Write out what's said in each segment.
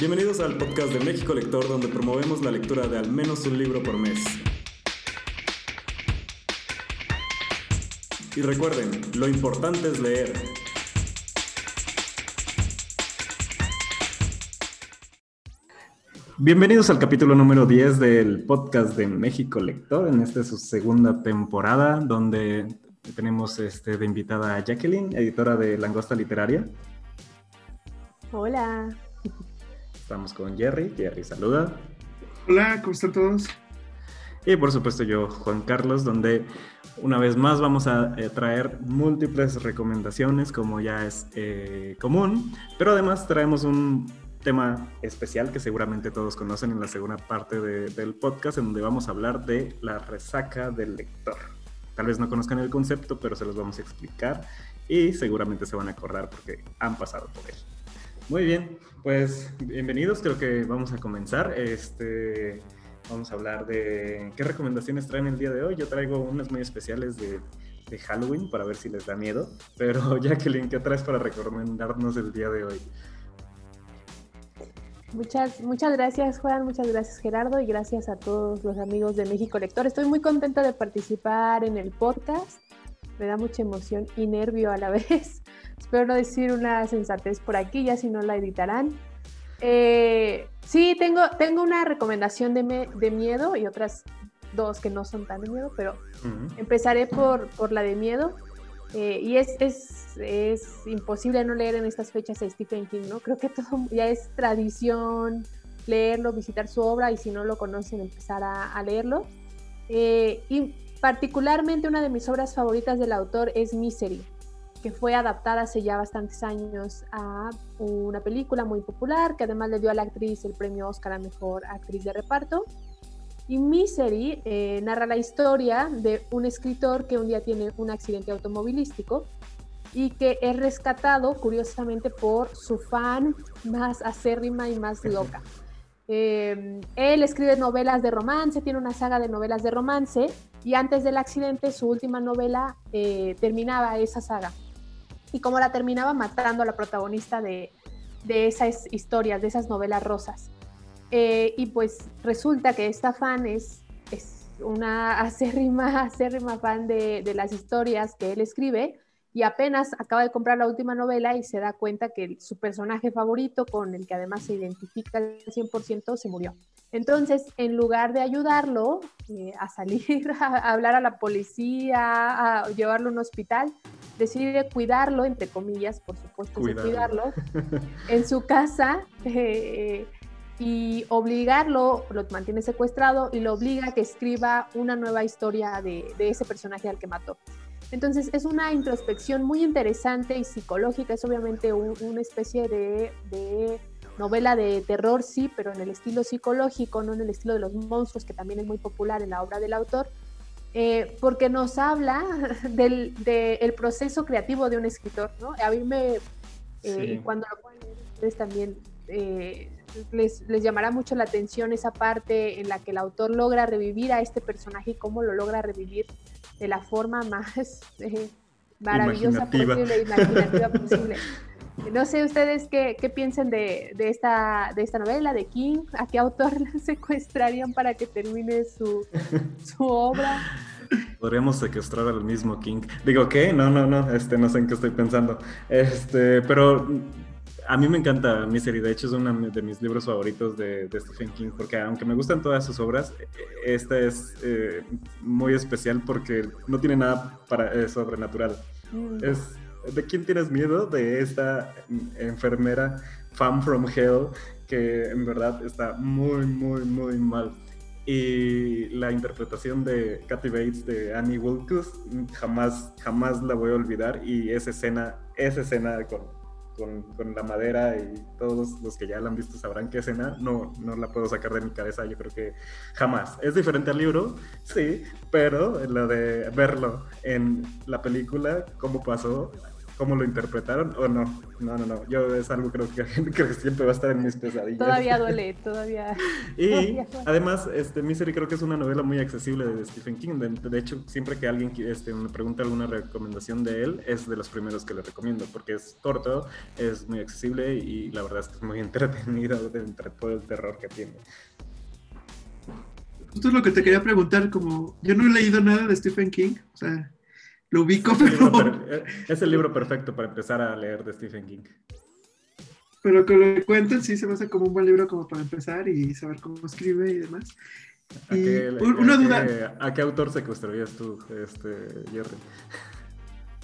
Bienvenidos al podcast de México Lector, donde promovemos la lectura de al menos un libro por mes. Y recuerden, lo importante es leer. Bienvenidos al capítulo número 10 del podcast de México Lector, en esta es su segunda temporada, donde tenemos este, de invitada a Jacqueline, editora de Langosta Literaria. Hola. Estamos con Jerry. Jerry, saluda. Hola, ¿cómo están todos? Y por supuesto yo, Juan Carlos, donde una vez más vamos a eh, traer múltiples recomendaciones como ya es eh, común, pero además traemos un tema especial que seguramente todos conocen en la segunda parte del podcast, en donde vamos a hablar de la resaca del lector. Tal vez no conozcan el concepto, pero se los vamos a explicar y seguramente se van a acordar porque han pasado por él. Muy bien, pues bienvenidos, creo que vamos a comenzar. Este, vamos a hablar de qué recomendaciones traen el día de hoy. Yo traigo unas muy especiales de, Halloween para ver si les da miedo, pero Jacqueline, ¿qué traes para recomendarnos el día de hoy? Muchas, muchas gracias Juan, muchas gracias Gerardo y gracias a todos los amigos de México Lector. Estoy muy contenta de participar en el podcast. Me da mucha emoción y nervio a la vez Espero no decir una sensatez por aquí, ya si no la editarán. Eh, sí, tengo, tengo una recomendación de, de, miedo y otras dos que no son tan de miedo, pero empezaré por, por, la de miedo. Eh, y es, es, es, imposible no leer en estas fechas a Stephen King, ¿no? Creo que todo ya es tradición leerlo, visitar su obra y si no lo conocen, empezar a, a leerlo. Eh, y particularmente una de mis obras favoritas del autor es Misery que fue adaptada hace ya bastantes años a una película muy popular, que además le dio a la actriz el premio Oscar a Mejor Actriz de Reparto. Y Misery eh, narra la historia de un escritor que un día tiene un accidente automovilístico y que es rescatado, curiosamente, por su fan más acérrima y más loca. Eh, él escribe novelas de romance, tiene una saga de novelas de romance y antes del accidente su última novela eh, terminaba esa saga y cómo la terminaba matando a la protagonista de, de esas historias, de esas novelas rosas. Eh, y pues resulta que esta fan es, es una acérrima, acérrima fan de, de, las historias que él escribe y apenas acaba de comprar la última novela y se da cuenta que su personaje favorito, con el que además se identifica al 100%, se murió. Entonces, en lugar de ayudarlo eh, a salir, a, hablar a la policía, a llevarlo a un hospital, decide cuidarlo, entre comillas, por supuesto, cuidarlo, en su casa eh, y obligarlo, lo mantiene secuestrado y lo obliga a que escriba una nueva historia de, ese personaje al que mató. Entonces es una introspección muy interesante y psicológica, es obviamente una especie de novela de terror, sí, pero en el estilo psicológico, no en el estilo de los monstruos, que también es muy popular en la obra del autor, eh, porque nos habla del el proceso creativo de un escritor, ¿no? A mí me, eh, cuando lo puedan leer ustedes también, eh, les, les, llamará mucho la atención esa parte en la que el autor logra revivir a este personaje y cómo lo logra revivir de la forma más maravillosa posible, imaginativa posible. No sé ustedes qué, qué piensan de, de, esta, de esta novela, de King, a qué autor la secuestrarían para que termine su, su obra. Podríamos secuestrar al mismo King. Digo, ¿qué? No, no, no, este, no sé en qué estoy pensando. Este, pero a mí me encanta Misery, de hecho es uno de mis libros favoritos de, de, Stephen King, porque aunque me gustan todas sus obras, esta es eh, muy especial porque no tiene nada para, eh, sobrenatural. Mm. Es ¿De quién tienes miedo? De esta enfermera Fan from Hell, que en verdad está muy, muy, muy mal. Y la interpretación de Kathy Bates de Annie Wilkes jamás, jamás la voy a olvidar. Y esa escena, esa escena con con, la madera y todos los que ya la han visto sabrán qué escena, no, no la puedo sacar de mi cabeza, yo creo que jamás. Es diferente al libro, sí, pero lo de verlo en la película, cómo pasó, cómo lo interpretaron o no. No, no, no. Yo es algo creo que, creo que siempre va a estar en mis pesadillas. Todavía duele, todavía. y además, este, Misery creo que es una novela muy accesible de Stephen King. De, hecho, siempre que alguien este, me pregunta alguna recomendación de él, es de los primeros que le recomiendo, porque es corto, es muy accesible y la verdad es que es muy entretenido entre todo el terror que tiene. Esto es lo que te quería preguntar, como yo no he leído nada de Stephen King, o sea, lo ubico, es pero... El es el libro perfecto para empezar a leer de Stephen King. Pero que lo cuenten sí se me hace como un buen libro como para empezar y saber cómo escribe y demás. ¿A qué, una duda. ¿A qué autor secuestrarías tú, este, Jerry?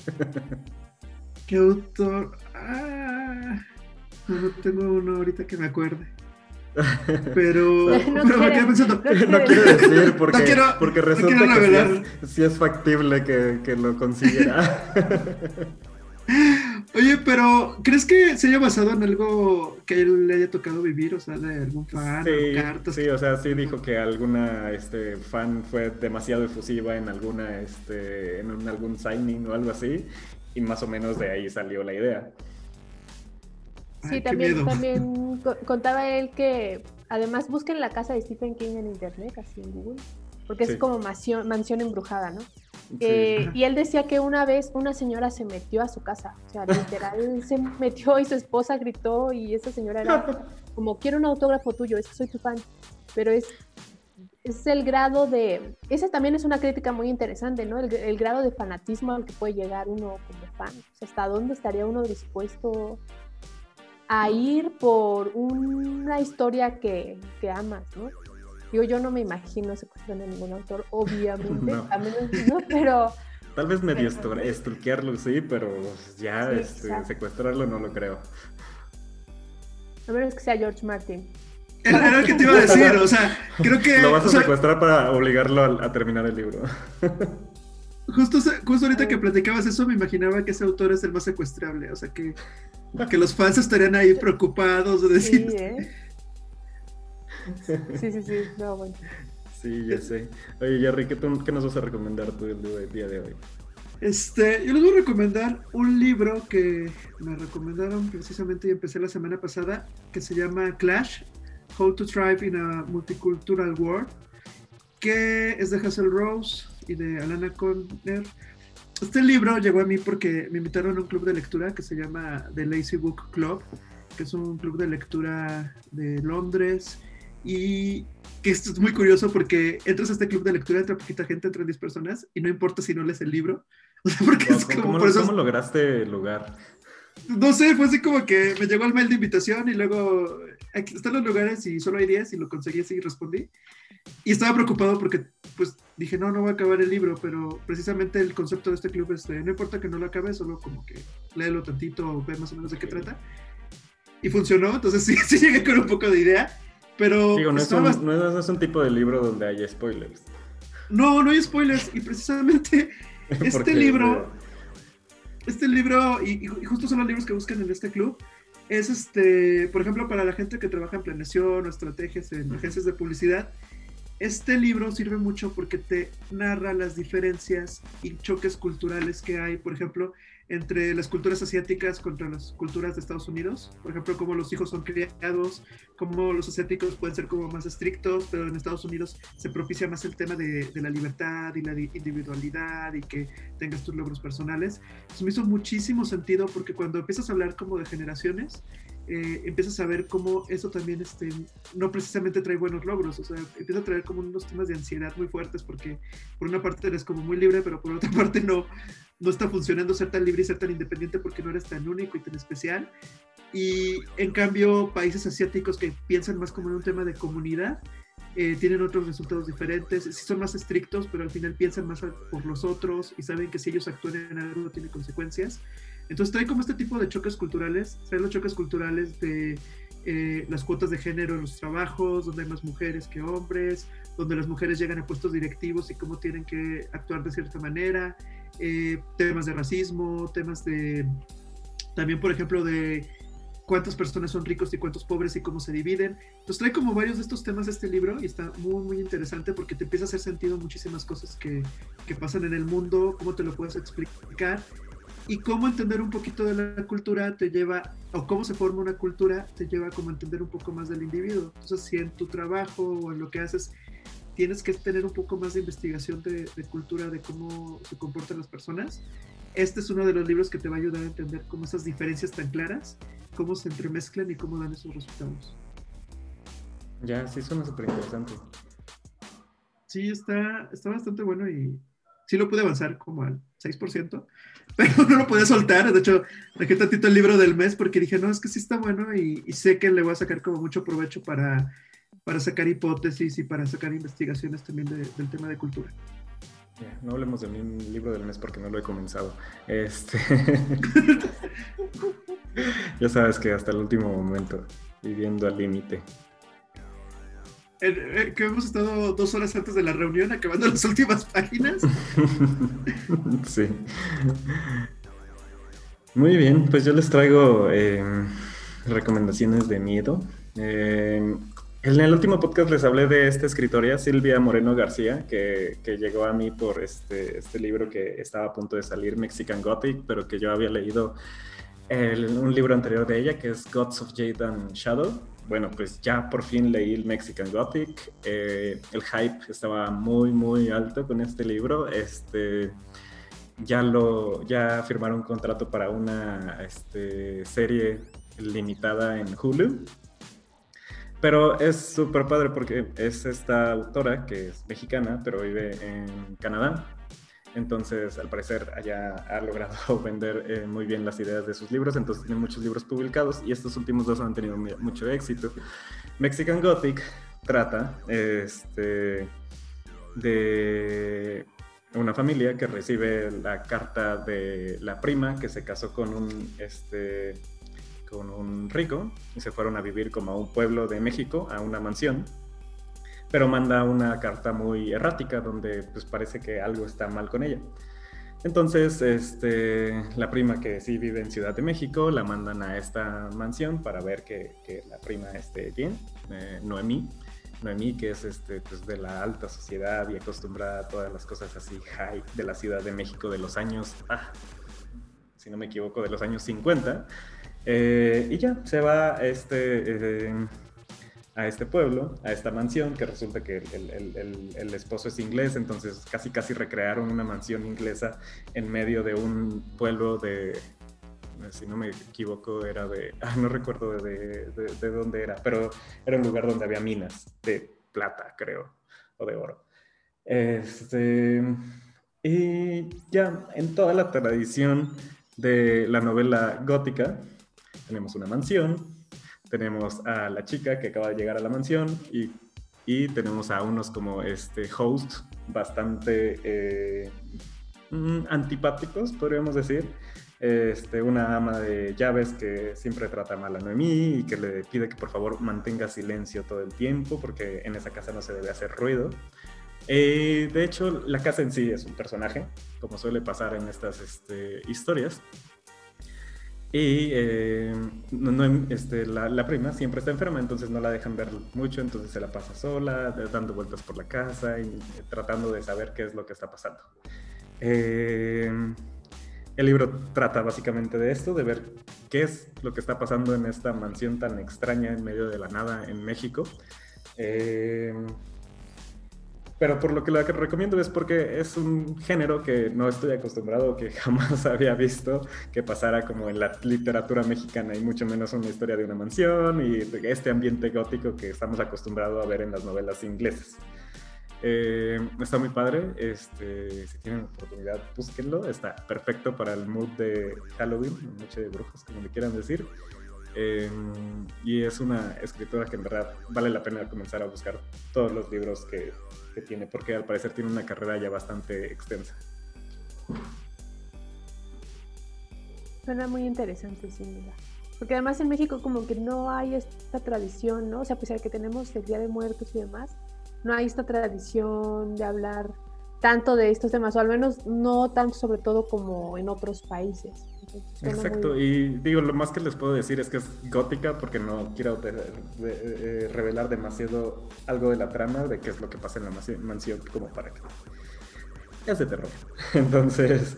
¿Qué autor? Ah, no tengo uno ahorita que me acuerde. Pero, no pero me quedé pensando. No, quiero decir porque, porque resulta que sí es, factible que, que lo consiguiera. Oye, pero ¿crees que se haya basado en algo que él le haya tocado vivir? O sea, de algún fan, sí, cartas. Sí, o sea, sí dijo que alguna este, fan fue demasiado efusiva en alguna, este, en algún signing o algo así, y más o menos de ahí salió la idea. Sí, también, también contaba él que además busquen la casa de Stephen King en internet, así en Google, porque es como mansión, mansión embrujada, ¿no? Eh, y él decía que una vez una señora se metió a su casa, o sea, literal se metió y su esposa gritó y esa señora era como, quiero un autógrafo tuyo, es que soy tu fan, pero es, es el grado de, esa también es una crítica muy interesante, ¿no? El, grado de fanatismo al que puede llegar uno como fan, o sea, hasta dónde estaría uno dispuesto a ir por una historia que, que amas, ¿no? Digo, yo no me imagino secuestrando a ningún autor, obviamente, a menos, ¿no? Pero... Tal vez medio estuquearlo, sí, pero ya este, secuestrarlo no lo creo. A menos que sea George Martin. Era lo que te iba a decir, o sea, creo que... Lo vas a secuestrar para obligarlo a, terminar el libro. Justo, justo ahorita que platicabas eso, me imaginaba que ese autor es el más secuestrable, o sea, que que los fans estarían ahí preocupados de decir. Sí, ¿eh? sí, sí, sí, no, bueno. Sí, ya sé. Oye, Jerry, ¿qué, ¿qué, nos vas a recomendar tú el día de hoy? Este, yo les voy a recomendar un libro que me recomendaron precisamente y empecé la semana pasada, que se llama Clash, How to Thrive in a Multicultural World, que es de Hazel Rose y de Alana Conner. Este libro llegó a mí porque me invitaron a un club de lectura que se llama The Lazy Book Club, que es un club de lectura de Londres y que esto es muy curioso porque entras a este club de lectura, entra poquita gente, entran 10 personas y no importa si no lees el libro. O sea, porque es como ¿cómo, por eso... ¿Cómo lograste el lugar? No sé, fue así como que me llegó el mail de invitación y luego aquí están los lugares y solo hay 10 y lo conseguí así y respondí. Y estaba preocupado porque pues dije, no, no voy a acabar el libro, pero precisamente el concepto de este club es, no importa que no lo acabe, solo como que léelo tantito, ve más o menos de qué trata. Y funcionó, entonces sí, sí llegué con un poco de idea, pero... Digo, no es, un, no es un tipo de libro donde haya spoilers. No, no hay spoilers, y precisamente este libro, este libro, y, y, justo son los libros que buscan en este club, es este, por ejemplo, para la gente que trabaja en planeación o estrategias en agencias de publicidad, este libro sirve mucho porque te narra las diferencias y choques culturales que hay, por ejemplo, entre las culturas asiáticas contra las culturas de Estados Unidos. Por ejemplo, cómo los hijos son criados, cómo los asiáticos pueden ser como más estrictos, pero en Estados Unidos se propicia más el tema de, la libertad y la individualidad y que tengas tus logros personales. Eso me hizo muchísimo sentido porque cuando empiezas a hablar como de generaciones, eh, empiezas a ver cómo eso también este, no precisamente trae buenos logros, o sea, empieza a traer como unos temas de ansiedad muy fuertes porque por una parte eres como muy libre, pero por otra parte no, no está funcionando ser tan libre y ser tan independiente porque no eres tan único y tan especial. Y en cambio, países asiáticos que piensan más como en un tema de comunidad, eh, tienen otros resultados diferentes, sí son más estrictos, pero al final piensan más por los otros y saben que si ellos actúan en algo tiene consecuencias. Entonces trae como este tipo de choques culturales, trae los choques culturales de eh, las cuotas de género en los trabajos, donde hay más mujeres que hombres, donde las mujeres llegan a puestos directivos y cómo tienen que actuar de cierta manera, eh, temas de racismo, temas de, también por ejemplo, de cuántas personas son ricos y cuántos pobres y cómo se dividen. Entonces trae como varios de estos temas este libro y está muy, muy interesante porque te empieza a hacer sentido muchísimas cosas que, que pasan en el mundo, cómo te lo puedes explicar y cómo entender un poquito de la cultura te lleva, o cómo se forma una cultura, te lleva como a entender un poco más del individuo. Entonces, si en tu trabajo o en lo que haces tienes que tener un poco más de investigación de, cultura, de cómo se comportan las personas, este es uno de los libros que te va a ayudar a entender cómo esas diferencias tan claras, cómo se entremezclan y cómo dan esos resultados. Ya, sí, suena súper interesante. Sí, está, está bastante bueno y sí lo pude avanzar como al 6%, pero no lo podía soltar. De hecho, dejé tantito el libro del mes porque dije, no, es que sí está bueno y, sé que le voy a sacar como mucho provecho para, para sacar hipótesis y para sacar investigaciones también del tema de cultura. no hablemos de mi libro del mes porque no lo he comenzado. Este... ya sabes que hasta el último momento, viviendo al límite. Eh, que hemos estado dos horas antes de la reunión acabando las últimas páginas. sí. Muy bien, pues yo les traigo em, recomendaciones de miedo. Em, en el último podcast les hablé de esta escritora, Silvia Moreno García, que, llegó a mí por este, este libro que estaba a punto de salir, Mexican Gothic, pero que yo había leído un libro anterior de ella, que es Gods of Jade and Shadow bueno, pues ya por fin leí el Mexican Gothic. Eh, el hype estaba muy, muy alto con este libro. Este, ya, lo, ya firmaron un contrato para una este, serie limitada en Hulu. Pero es súper padre porque es esta autora que es mexicana, pero vive en Canadá. Entonces, al parecer, allá ha logrado vender eh, muy bien las ideas de sus libros, entonces tiene muchos libros publicados y estos últimos dos han tenido mucho éxito. Mexican Gothic trata este, de una familia que recibe la carta de la prima que se casó con un, este, con un rico y se fueron a vivir como a un pueblo de México, a una mansión pero manda una carta muy errática donde pues parece que algo está mal con ella. Entonces, este, la prima que sí vive en Ciudad de México la mandan a esta mansión para ver que, que la prima esté bien, eh, Noemí. Noemí, que es este, pues, de la alta sociedad y acostumbrada a todas las cosas así high de la Ciudad de México de los años, ah, si no me equivoco, de los años 50. Eh, y ya, se va este... Eh, a este pueblo, a esta mansión, que resulta que el, esposo es inglés, entonces casi casi recrearon una mansión inglesa en medio de un pueblo de, si no me equivoco, era de, ah, no recuerdo de, de, dónde era, pero era un lugar donde había minas de plata, creo, o de oro. Este, y ya en toda la tradición de la novela gótica, tenemos una mansión, tenemos a la chica que acaba de llegar a la mansión y, y tenemos a unos como este host bastante eh, mm, antipáticos, podríamos decir. Este, una ama de llaves que siempre trata mal a Noemí y que le pide que por favor mantenga silencio todo el tiempo porque en esa casa no se debe hacer ruido. Eh, de hecho, la casa en sí es un personaje, como suele pasar en estas este, historias. Y eh, este, la, prima siempre está enferma, entonces no la dejan ver mucho, entonces se la pasa sola, dando vueltas por la casa y eh, tratando de saber qué es lo que está pasando. Eh, el libro trata básicamente de esto, de ver qué es lo que está pasando en esta mansión tan extraña en medio de la nada en México. Pero por lo que lo recomiendo es porque es un género que no estoy acostumbrado, que jamás había visto que pasara como en la literatura mexicana y mucho menos una historia de una mansión y este ambiente gótico que estamos acostumbrados a ver en las novelas inglesas. Eh, está muy padre, este, si tienen oportunidad, búsquenlo, está perfecto para el mood de Halloween, noche de brujos, como le quieran decir. Em, y es una escritora que en verdad vale la pena comenzar a buscar todos los libros que, que tiene, porque al parecer tiene una carrera ya bastante extensa. Suena muy interesante, sin duda. Porque además en México como que no hay esta tradición, ¿no? O sea, a pesar de que tenemos el Día de Muertos y demás, no hay esta tradición de hablar tanto de estos temas, o al menos no tanto sobre todo como en otros países. Exacto, y digo, lo más que les puedo decir es que es gótica porque no quiero eh, revelar demasiado algo de la trama, de qué es lo que pasa en la mansión, como para que... Es de terror. Entonces,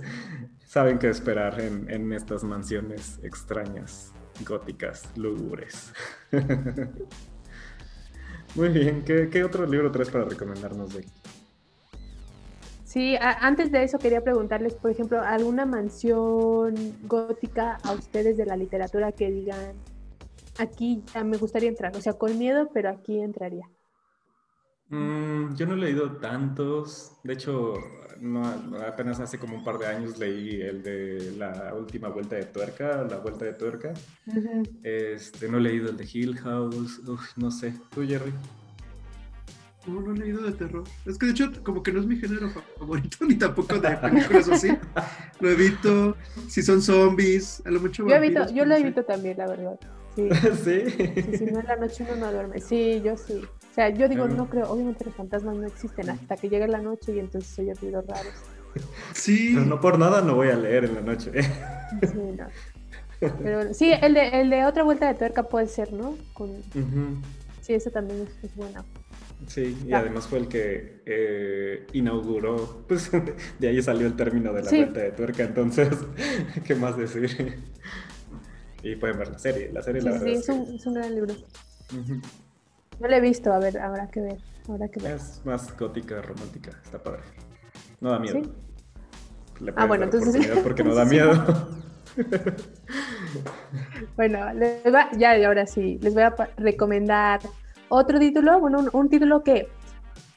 saben qué esperar en, estas mansiones extrañas, góticas, lúgubres. Muy bien, ¿Qué, otro libro traes para recomendarnos Sí, antes de eso quería preguntarles, por ejemplo, alguna mansión gótica a ustedes de la literatura que digan, aquí me gustaría entrar, o sea, con miedo, pero aquí entraría. Mm, yo no he leído tantos, de hecho, no, apenas hace como un par de años leí el de la última vuelta de tuerca, la vuelta de tuerca. este, no he leído el de Hill House, no sé, ¿tú Jerry? No, no he leído de terror. Es que de hecho, como que no es mi género favorito, ni tampoco de películas así. Lo evito. Si son zombies, a lo mucho. Yo, evito, yo lo evito también, la verdad. Sí. ¿Sí? Si no en la noche uno no duerme. Sí, yo sí. O sea, yo digo, no creo, obviamente los fantasmas no existen hasta que llega la noche y entonces oye ruidos raros. Sí. Pero no por nada no voy a leer en la noche. Sí, no. Pero sí, el de, el de otra vuelta de tuerca puede ser, ¿no? Con... Sí, ese también es, es bueno. Sí, y además fue el que eh, inauguró, pues de ahí salió el término de la vuelta de tuerca, entonces, ¿qué más decir? Y pueden ver la serie, la serie la verdad. Sí, es, un, es un gran libro. No lo he visto, a ver, habrá que ver, habrá que ver. Es más gótica, romántica, está padre. No da miedo. ah, bueno, entonces... Porque no da miedo. bueno, ya y ahora sí, les voy a recomendar otro título, bueno, un, título que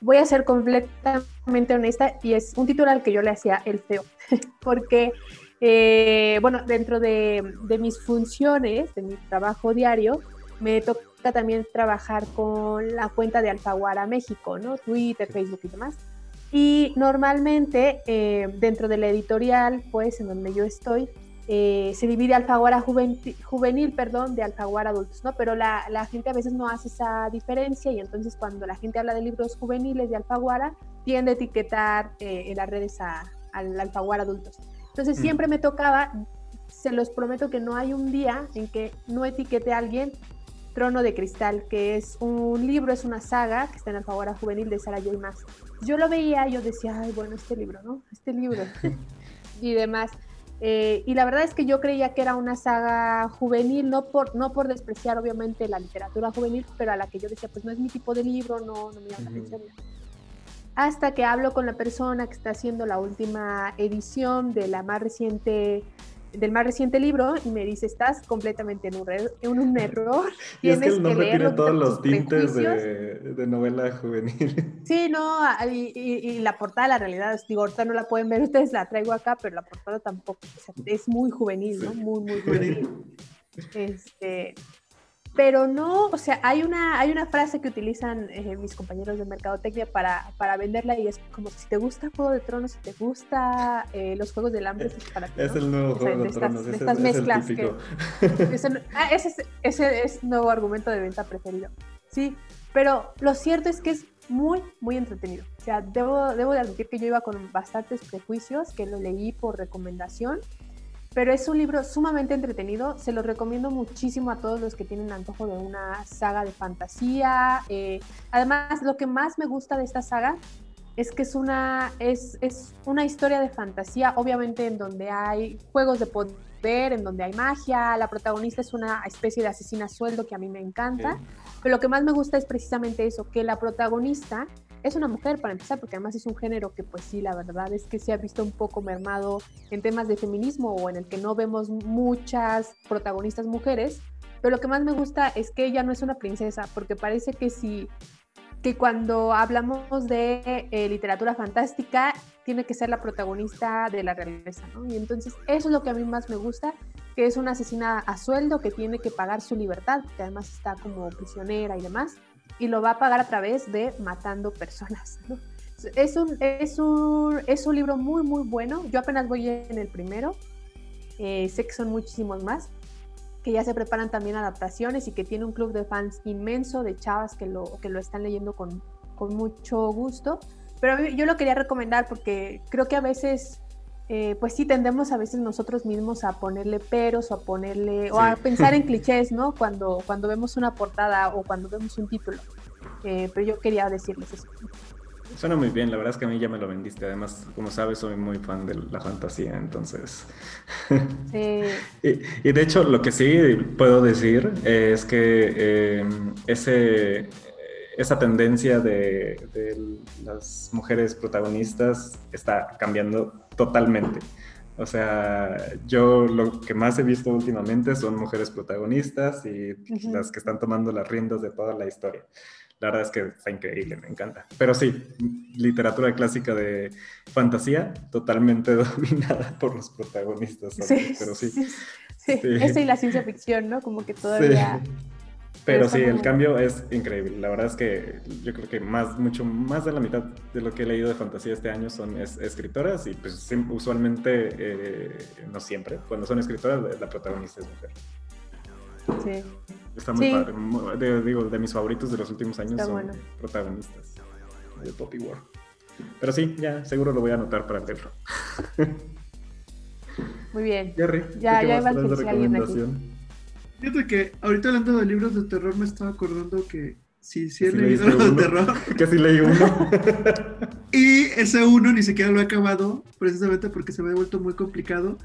voy a ser completamente honesta y es un título al que yo le hacía el feo, porque, eh, bueno, dentro de, mis funciones, de mi trabajo diario, me toca también trabajar con la cuenta de Alfaguara México, ¿no? Twitter, Facebook y demás. Y normalmente eh, dentro de la editorial, pues en donde yo estoy, eh, se divide Alfaguara juvenil, perdón, de Alfaguara adultos, ¿no? Pero la, la, gente a veces no hace esa diferencia y entonces cuando la gente habla de libros juveniles de Alfaguara, tiende a etiquetar eh, en las redes al Alfaguara adultos. Entonces mm. siempre me tocaba, se los prometo que no hay un día en que no etiquete a alguien Trono de Cristal, que es un libro, es una saga que está en Alfaguara juvenil de Sara J. Maas. Yo lo veía, yo decía, ay, bueno, este libro, ¿no? Este libro. y demás. Eh, y la verdad es que yo creía que era una saga juvenil, no por, no por despreciar obviamente la literatura juvenil, pero a la que yo decía, pues no es mi tipo de libro, no, no me llama la atención. Hasta que hablo con la persona que está haciendo la última edición de la más reciente del más reciente libro y me dice, estás completamente en un, en un error. y es que el nombre tiene todos los tintes de, novela juvenil. Sí, no, y, la portada, la realidad, digo, ahorita no la pueden ver, ustedes la traigo acá, pero la portada tampoco, es muy juvenil, ¿no? Muy, muy juvenil. Este, pero no, o sea, hay una, hay una frase que utilizan eh, mis compañeros de mercadotecnia para, para venderla y es como si te gusta Juego de Tronos, si te gusta eh, los Juegos del Hambre, es para Es el nuevo Juego de, Tronos, de estas mezclas. que, ah, ese, ese es nuevo argumento de venta preferido. Sí, pero lo cierto es que es muy, muy entretenido. O sea, debo, debo de admitir que yo iba con bastantes prejuicios, que lo leí por recomendación pero es un libro sumamente entretenido, se lo recomiendo muchísimo a todos los que tienen antojo de una saga de fantasía. Eh, además, lo que más me gusta de esta saga es que es una, es, es una historia de fantasía, obviamente en donde hay juegos de poder, en donde hay magia, la protagonista es una especie de asesina sueldo que a mí me encanta, pero lo que más me gusta es precisamente eso, que la protagonista es una mujer para empezar, porque además es un género que pues sí, la verdad es que se ha visto un poco mermado en temas de feminismo o en el que no vemos muchas protagonistas mujeres, pero lo que más me gusta es que ella no es una princesa, porque parece que si que cuando hablamos de eh, literatura fantástica tiene que ser la protagonista de la realeza, ¿no? Y entonces eso es lo que a mí más me gusta, que es una asesina a sueldo que tiene que pagar su libertad, que además está como prisionera y demás, y lo va a pagar a través de matando personas. Es, un, es, un, es un libro muy, muy bueno. Yo apenas voy en el primero. Eh, sé que son muchísimos más, que ya se preparan también adaptaciones y que tiene un club de fans inmenso de chavas que lo, que lo están leyendo con, con mucho gusto. Pero yo lo quería recomendar porque creo que a veces eh, pues sí tendemos a veces nosotros mismos a ponerle peros o a ponerle, o a pensar en clichés, ¿no? Cuando, cuando vemos una portada o cuando vemos un título. Eh, pero yo quería decirles eso. Suena muy bien, la verdad es que a mí ya me lo vendiste. Además, como sabes, soy muy fan de la fantasía, entonces. Sí. y, de hecho, lo que sí puedo decir es que eh, ese, esa tendencia de, de, las mujeres protagonistas está cambiando totalmente. O sea, yo lo que más he visto últimamente son mujeres protagonistas y las que están tomando las riendas de toda la historia. La verdad es que está increíble, me encanta. Pero sí, literatura clásica de fantasía, totalmente dominada por los protagonistas. Sí, pero sí. Sí, sí. Esa y la ciencia ficción, ¿no? Como que todavía... Pero sí, el cambio es increíble. La verdad es que yo creo que más, mucho más de la mitad de lo que he leído de fantasía este año son escritoras y pues usualmente, eh, no siempre, cuando son escritoras la protagonista es mujer. Sí. Está muy padre. De, digo, de mis favoritos de los últimos años son protagonistas de Poppy War. Pero sí, ya, seguro lo voy a anotar para verlo. Muy bien. Jerry, ya, ya va a recomendación? Fíjate que ahorita hablando de libros de terror me estaba acordando que sí, sí he leído de terror. Que sí leí uno. y ese uno ni siquiera lo he acabado, precisamente porque se me ha vuelto muy complicado,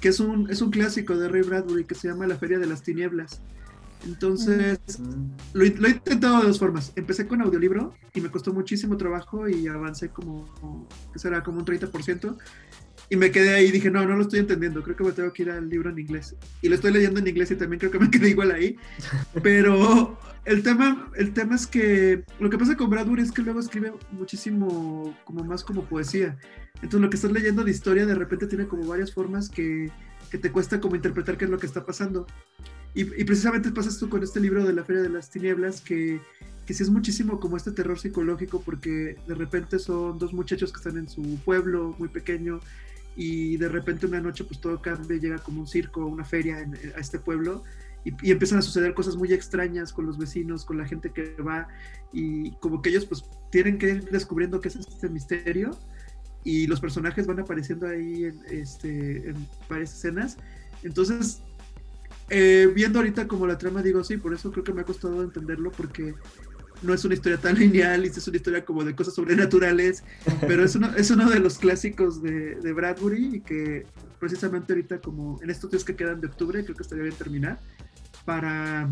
que es un, es un clásico de Ray Bradbury que se llama La Feria de las Tinieblas. Entonces, lo, he intentado de dos formas. Empecé con audiolibro y me costó muchísimo trabajo y avancé como, que será como un 30%. Y me quedé ahí y dije, no, no lo estoy entendiendo, creo que me tengo que ir al libro en inglés. Y lo estoy leyendo en inglés y también creo que me quedé igual ahí. Pero el tema, el tema es que lo que pasa con Bradbury es que luego escribe muchísimo, como más como poesía. Entonces lo que estás leyendo de historia de repente tiene como varias formas que, que te cuesta como interpretar qué es lo que está pasando. Y, precisamente pasa esto con este libro de la Feria de las Tinieblas, que, que sí es muchísimo como este terror psicológico, porque de repente son dos muchachos que están en su pueblo muy pequeño y de repente una noche pues todo cambia, llega como un circo, una feria a este pueblo y, y, empiezan a suceder cosas muy extrañas con los vecinos, con la gente que va y como que ellos pues tienen que ir descubriendo qué es este misterio y los personajes van apareciendo ahí en, este, en varias escenas. Entonces eh, viendo ahorita como la trama, digo, sí, por eso creo que me ha costado entenderlo, porque no es una historia tan lineal, es una historia como de cosas sobrenaturales, pero es uno, es uno de los clásicos de, de Bradbury y que precisamente ahorita como en estos días que quedan de octubre, creo que estaría bien terminar, para,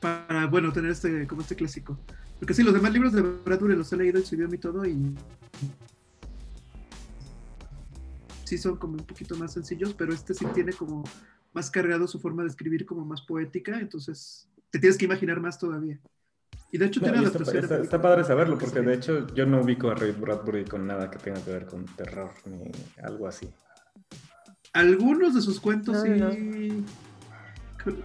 para bueno, tener este, como este clásico. Porque sí, los demás libros de Bradbury los he leído en su idioma y todo y sí son como un poquito más sencillos, pero este sí tiene como más cargado su forma de escribir como más poética, entonces te tienes que imaginar más todavía. Y de hecho tiene está, está, está, padre saberlo, porque de hecho yo no ubico a Ray Bradbury con nada que tenga que ver con terror ni algo así. Algunos de sus cuentos sí.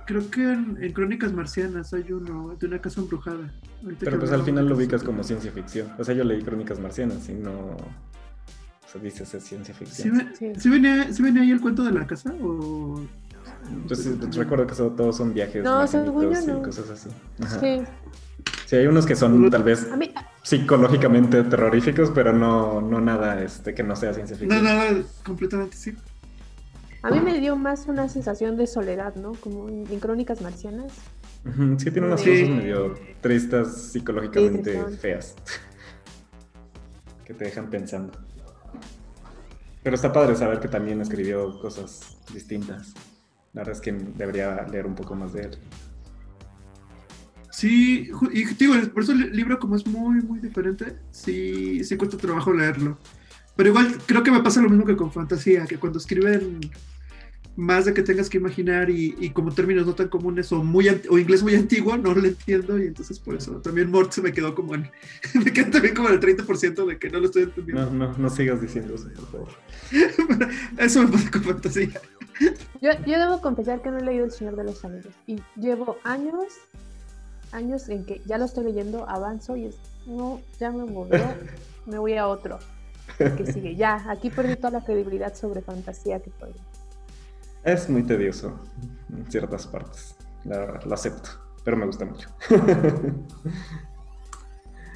Creo que en, Crónicas Marcianas hay uno de una casa embrujada. Pero pues al final lo ubicas como ciencia ficción. O sea, yo leí Crónicas Marcianas y no. O sea, dices es ciencia ficción. ¿Sí, venía, ¿Sí venía ahí el cuento de la casa? ¿O entonces recuerdo que todos son viajes no, y cosas así. Sí. Sí, hay unos que son tal vez psicológicamente terroríficos, pero no, no nada este, que no sea ciencia ficción. No, nada, completamente sí. A mí me dio más una sensación de soledad, ¿no? Como en, Crónicas Marcianas. Sí, tiene unas cosas medio tristes, psicológicamente feas. que te dejan pensando. Pero está padre saber que también escribió cosas distintas. La verdad es que debería leer un poco más de él. Sí, y digo, por eso el libro como es muy, muy diferente, sí, sí cuesta trabajo leerlo. Pero igual creo que me pasa lo mismo que con fantasía, que cuando escriben más de que tengas que imaginar y, como términos no tan comunes o muy o inglés muy antiguo, no lo entiendo y entonces por eso también Mort se me quedó como en, me quedó también como el 30% de que no lo estoy entendiendo. No, no, no sigas diciendo eso, por favor. eso me pasa con fantasía. Yo, yo debo confesar que no he leído El Señor de los Anillos y llevo años, años en que ya lo estoy leyendo, avanzo y es, no, ya me movió, me voy a otro. Que sigue, ya, aquí perdí toda la credibilidad sobre fantasía que podía. Es muy tedioso en ciertas partes, la lo acepto, pero me gusta mucho.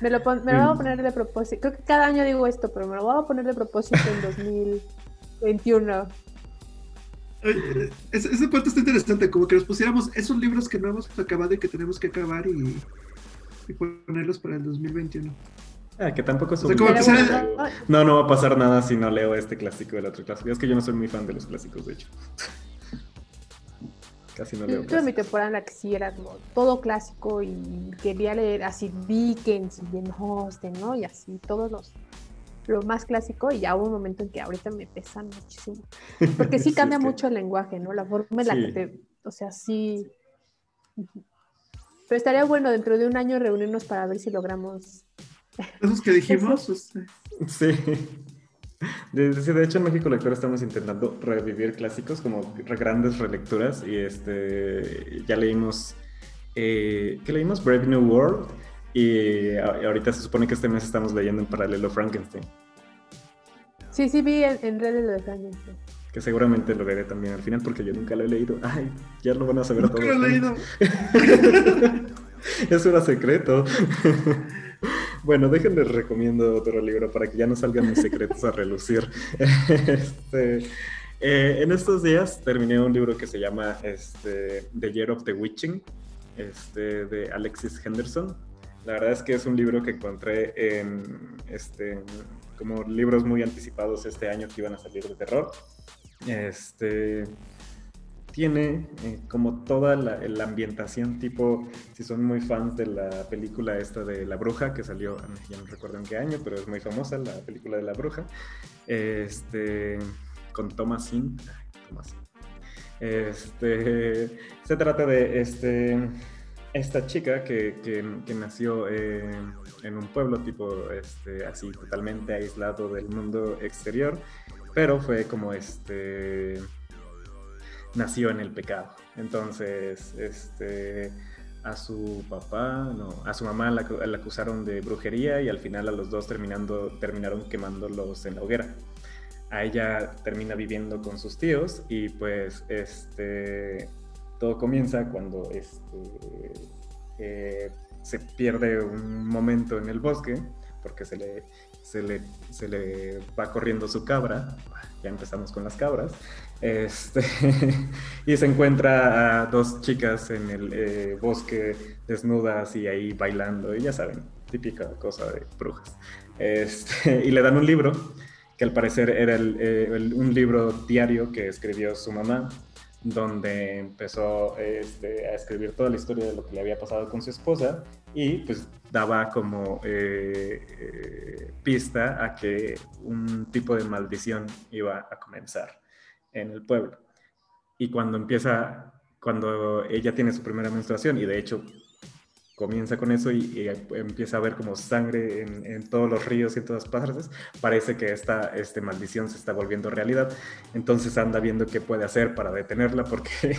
Me lo, me lo voy a mm. poner de propósito. Creo que cada año digo esto, pero me lo voy a poner de propósito en 2021. Esa parte está interesante, como que nos pusiéramos esos libros que no hemos acabado y que tenemos que acabar y, ponerlos para el 2021. Ah, que tampoco es un... No, no va a pasar nada si no leo este clásico del otro clásico. Es que yo no soy muy fan de los clásicos, de hecho. Casi no leo. Tuve mi temporada en la que sí era como todo clásico y quería leer así Dickens y Jane Austen, ¿no? Y así todos los lo más clásico y ya hubo un momento en que ahorita me pesan muchísimo. Porque sí cambia mucho el lenguaje, ¿no? La forma en la que te, o sea, sí. Pero estaría bueno dentro de un año reunirnos para ver si logramos. Esos que dijimos. Este. Sí. De, de, hecho, en México Lector estamos intentando revivir clásicos como grandes relecturas y este ya leímos, eh, ¿qué leímos? Brave New World y ahorita se supone que este mes estamos leyendo en paralelo Frankenstein. Sí, sí, vi en, redes lo de Frankenstein. Que seguramente lo veré también al final porque yo nunca lo he leído. Ay, ya lo van a saber todos. Nunca lo he leído. Eso era secreto. bueno, déjenles recomiendo otro libro para que ya no salgan mis secretos a relucir. Este, eh, en estos días terminé un libro que se llama este, The Year of the Witching, este, de Alexis Henderson. La verdad es que es un libro que encontré en, este, como libros muy anticipados este año que iban a salir de terror. Este, tiene eh, como toda la, ambientación tipo, si son muy fans de la película esta de La Bruja, que salió, ya no recuerdo en qué año, pero es muy famosa, la película de La Bruja, este, con Thomas Thomas Este, se trata de este esta chica que, que, nació eh, en un pueblo tipo este, así totalmente aislado del mundo exterior, pero fue como este nació en el pecado. Entonces, este a su papá, no, a su mamá la, la, acusaron de brujería y al final a los dos terminando, terminaron quemándolos en la hoguera. A ella termina viviendo con sus tíos y pues este todo comienza cuando este, eh, se pierde un momento en el bosque porque se le, se le, se le va corriendo su cabra, ya empezamos con las cabras, este, y se encuentra a dos chicas en el eh, bosque desnudas y ahí bailando, y ya saben, típica cosa de brujas. Este, y le dan un libro, que al parecer era eh, un libro diario que escribió su mamá, donde empezó este, a escribir toda la historia de lo que le había pasado con su esposa y pues daba como eh, eh, pista a que un tipo de maldición iba a comenzar en el pueblo. Y cuando empieza, cuando ella tiene su primera menstruación, y de hecho comienza con eso y, empieza a ver como sangre en, todos los ríos y en todas partes, parece que esta este, maldición se está volviendo realidad. Entonces anda viendo qué puede hacer para detenerla porque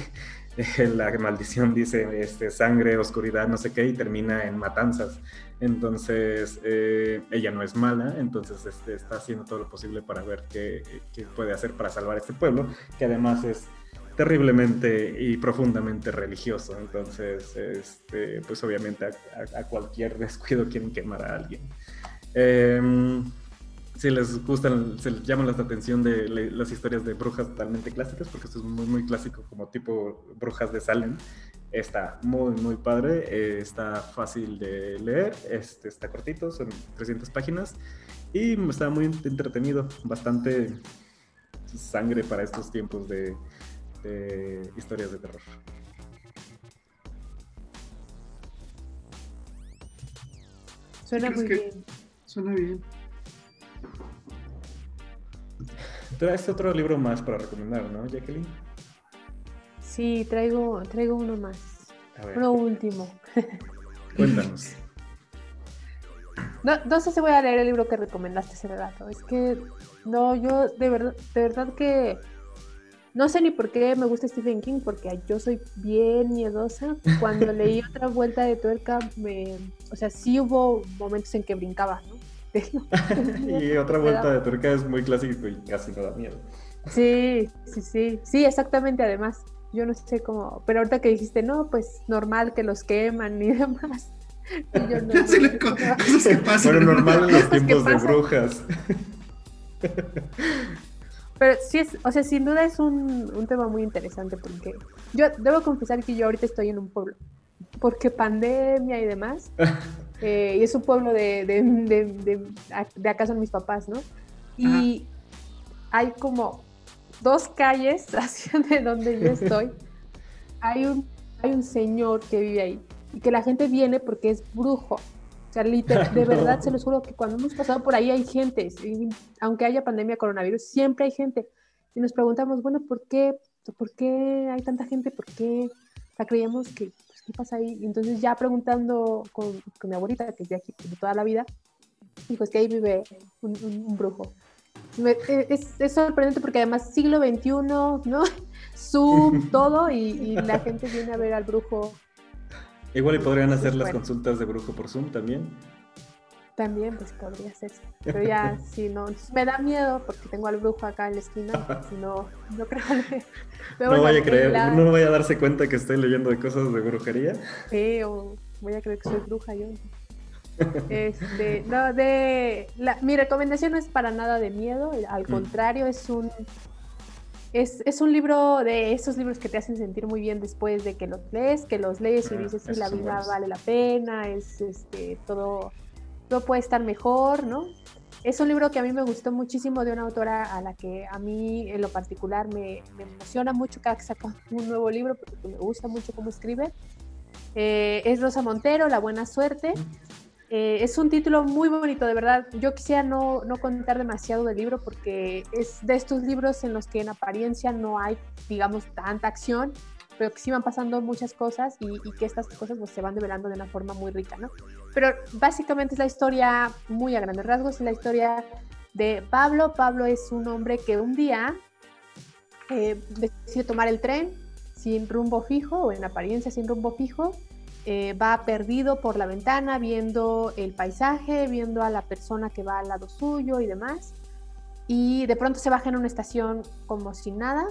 la maldición dice este, sangre, oscuridad, no sé qué, y termina en matanzas. Entonces eh, ella no es mala, entonces este, está haciendo todo lo posible para ver qué, qué puede hacer para salvar este pueblo, que además es terriblemente y profundamente religioso. Entonces, este, pues obviamente a, cualquier descuido quieren quemar a alguien. Em, si les gustan, se les llama la atención de las historias de brujas totalmente clásicas, porque esto es muy, muy clásico, como tipo brujas de Salem. Está muy, muy padre, eh, está fácil de leer, este, está cortito, son 300 páginas y está muy entretenido, bastante sangre para estos tiempos de, historias de terror. Suena muy bien. Suena bien. Traes otro libro más para recomendar, ¿no, Jacqueline? Sí, traigo, traigo uno más. Uno último. Cuéntanos. No, no, sé si voy a leer el libro que recomendaste ese rato. Es que, no, yo de verdad, de verdad que no sé ni por qué me gusta Stephen King, porque yo soy bien miedosa. Cuando leí otra vuelta de tuerca, me, o sea, sí hubo momentos en que brincaba, ¿no? y otra vuelta de tuerca es muy clásico y casi no da miedo. Sí, sí, sí, sí, exactamente, además. Yo no sé cómo, pero ahorita que dijiste, no, pues normal que los queman y demás. Y yo no, Bueno, normal en los tiempos de brujas. Pero sí es, o sea, sin duda es un, tema muy interesante porque yo debo confesar que yo ahorita estoy en un pueblo. porque pandemia y demás. Eh, y es un pueblo de, de, de, de, acá son mis papás, ¿no? Y hay como dos calles hacia de donde yo estoy. hay, un, hay un señor que vive ahí y que la gente viene porque es brujo. O sea, literal, de verdad se los juro que cuando hemos pasado por ahí hay gente, aunque haya pandemia coronavirus, siempre hay gente. Y nos preguntamos, bueno, ¿por qué? ¿Por qué hay tanta gente? ¿Por qué? O sea, creíamos que, pues, ¿qué pasa ahí? Y entonces ya preguntando con, con mi abuelita, que es de aquí de toda la vida, dijo, es que ahí vive un, un, brujo. E, es, es, sorprendente porque además siglo XXI, ¿no? Zoom, todo, y, y la gente viene a ver al brujo Igual y podrían hacer las consultas de brujo por Zoom también. También, pues podría ser. Pero ya, si no, me da miedo porque tengo al brujo acá en la esquina. Si no, no creo que. no vaya a creer, no vaya a darse cuenta que estoy leyendo de cosas de brujería. Sí, o voy a creer que soy bruja yo. Este, no, de. mi recomendación no es para nada de miedo, al mm. contrario, es un es, es, un libro de esos libros que te hacen sentir muy bien después de que los lees, que los lees y ah, dices, sí, la vida vale la pena, es este, todo, todo puede estar mejor, ¿no? Es un libro que a mí me gustó muchísimo de una autora a la que a mí en lo particular me, me emociona mucho cada que saca un nuevo libro porque me gusta mucho cómo escribe. Eh, es Rosa Montero, La Buena Suerte. Eh, es un título muy bonito, de verdad. Yo quisiera no, no, contar demasiado del libro porque es de estos libros en los que en apariencia no hay, digamos, tanta acción, pero que sí van pasando muchas cosas y, que estas cosas pues, se van develando de una forma muy rica, ¿no? Pero básicamente es la historia, muy a grandes rasgos, es la historia de Pablo. Pablo es un hombre que un día eh, decide tomar el tren sin rumbo fijo, o en apariencia sin rumbo fijo, eh, va perdido por la ventana viendo el paisaje, viendo a la persona que va al lado suyo y demás. Y de pronto se baja en una estación como sin nada,